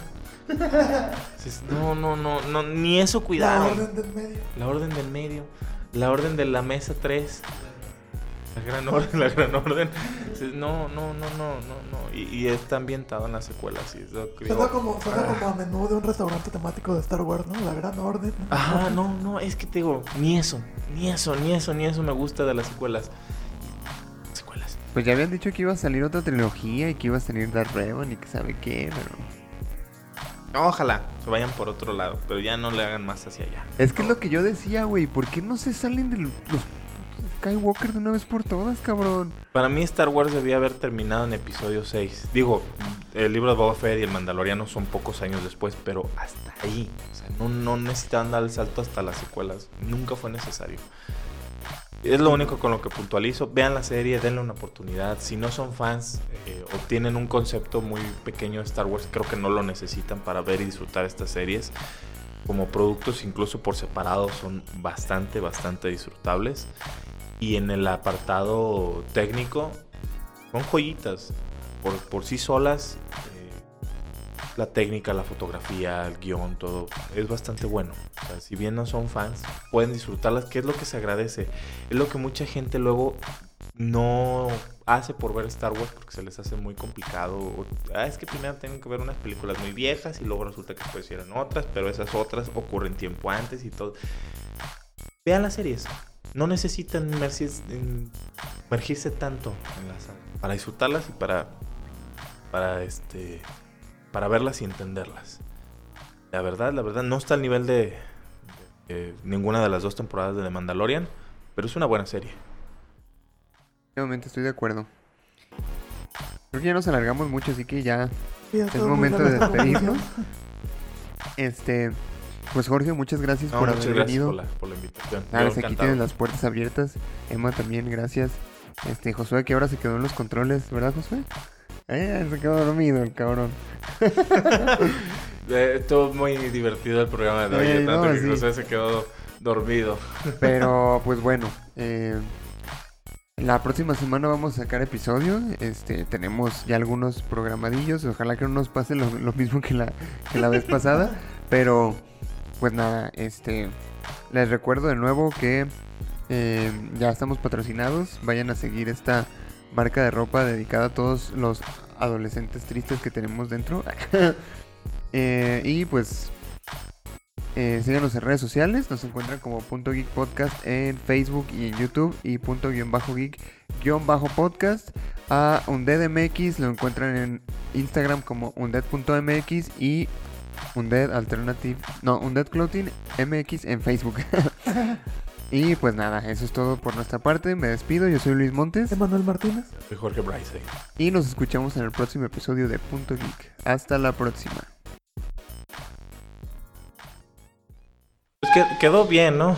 No, no, no, no, ni eso La cuidaron. orden del medio. La orden del medio. La orden de la mesa 3. La gran orden, la gran orden. No, no, no, no, no, no. Y, y está ambientado en las secuelas. Y es lo que digo. Suena como, suena como a menú de un restaurante temático de Star Wars, ¿no? La gran orden. Ajá, no, no, es que te digo, ni eso, ni eso, ni eso, ni eso me gusta de las secuelas. Secuelas. Pues ya habían dicho que iba a salir otra trilogía y que iba a salir Dark Revan y que sabe qué, pero... Ojalá se vayan por otro lado, pero ya no le hagan más hacia allá. Es que es lo que yo decía, güey. ¿Por qué no se salen de los Skywalker de una vez por todas, cabrón? Para mí Star Wars debía haber terminado en episodio 6. Digo, el libro de Boba Fett y el Mandaloriano son pocos años después, pero hasta ahí. O sea, no, no necesitaban dar el salto hasta las secuelas. Nunca fue necesario. Es lo único con lo que puntualizo. Vean la serie, denle una oportunidad. Si no son fans eh, o tienen un concepto muy pequeño de Star Wars, creo que no lo necesitan para ver y disfrutar estas series. Como productos, incluso por separado, son bastante, bastante disfrutables. Y en el apartado técnico, son joyitas. Por, por sí solas, eh, la técnica, la fotografía, el guion, todo es bastante bueno. Si bien no son fans, pueden disfrutarlas, que es lo que se agradece. Es lo que mucha gente luego no hace por ver Star Wars porque se les hace muy complicado. O, ah, es que primero tienen que ver unas películas muy viejas y luego resulta que después hicieron otras, pero esas otras ocurren tiempo antes y todo. Vean las series. No necesitan inmersis- in- sumergirse tanto en las para disfrutarlas y para para este para verlas y entenderlas. La verdad, la verdad no está al nivel de, de ninguna de las dos temporadas de The Mandalorian, pero es una buena serie. Definitivamente estoy de acuerdo. Creo que ya nos alargamos mucho, así que ya es momento de despedirnos. Este, pues Jorge, muchas gracias No, por muchas haber gracias venido. por la, por la invitación. Aquí encantado. tienes las puertas abiertas. Emma también, gracias. Este, Josué, que ahora se quedó en los controles, ¿verdad, Josué? Eh, se quedó dormido el cabrón. Eh, estuvo muy divertido el programa de hoy, Eh, tanto no, que sí. José se quedó dormido. Pero, pues bueno, eh, la próxima semana vamos a sacar episodio. Este, tenemos ya algunos programadillos. Ojalá que no nos pase lo, lo mismo que la, que la vez pasada. Pero, pues nada, este, les recuerdo de nuevo que eh, ya estamos patrocinados. Vayan a seguir esta marca de ropa dedicada a todos los adolescentes tristes que tenemos dentro. Eh, y pues eh, síganos en redes sociales, nos encuentran como punto geek podcast en Facebook y en YouTube y punto guion bajo geek guion bajo podcast. A Undead MX lo encuentran en Instagram como undead.mx y Undead Alternative, no, Undead Clothing MX en Facebook. y pues nada, eso es todo por nuestra parte. Me despido, yo soy Luis Montes Emanuel Martínez. Soy Jorge Bryce. y nos escuchamos en el próximo episodio de Punto Geek. Hasta la próxima. Pues que- quedó bien, ¿no?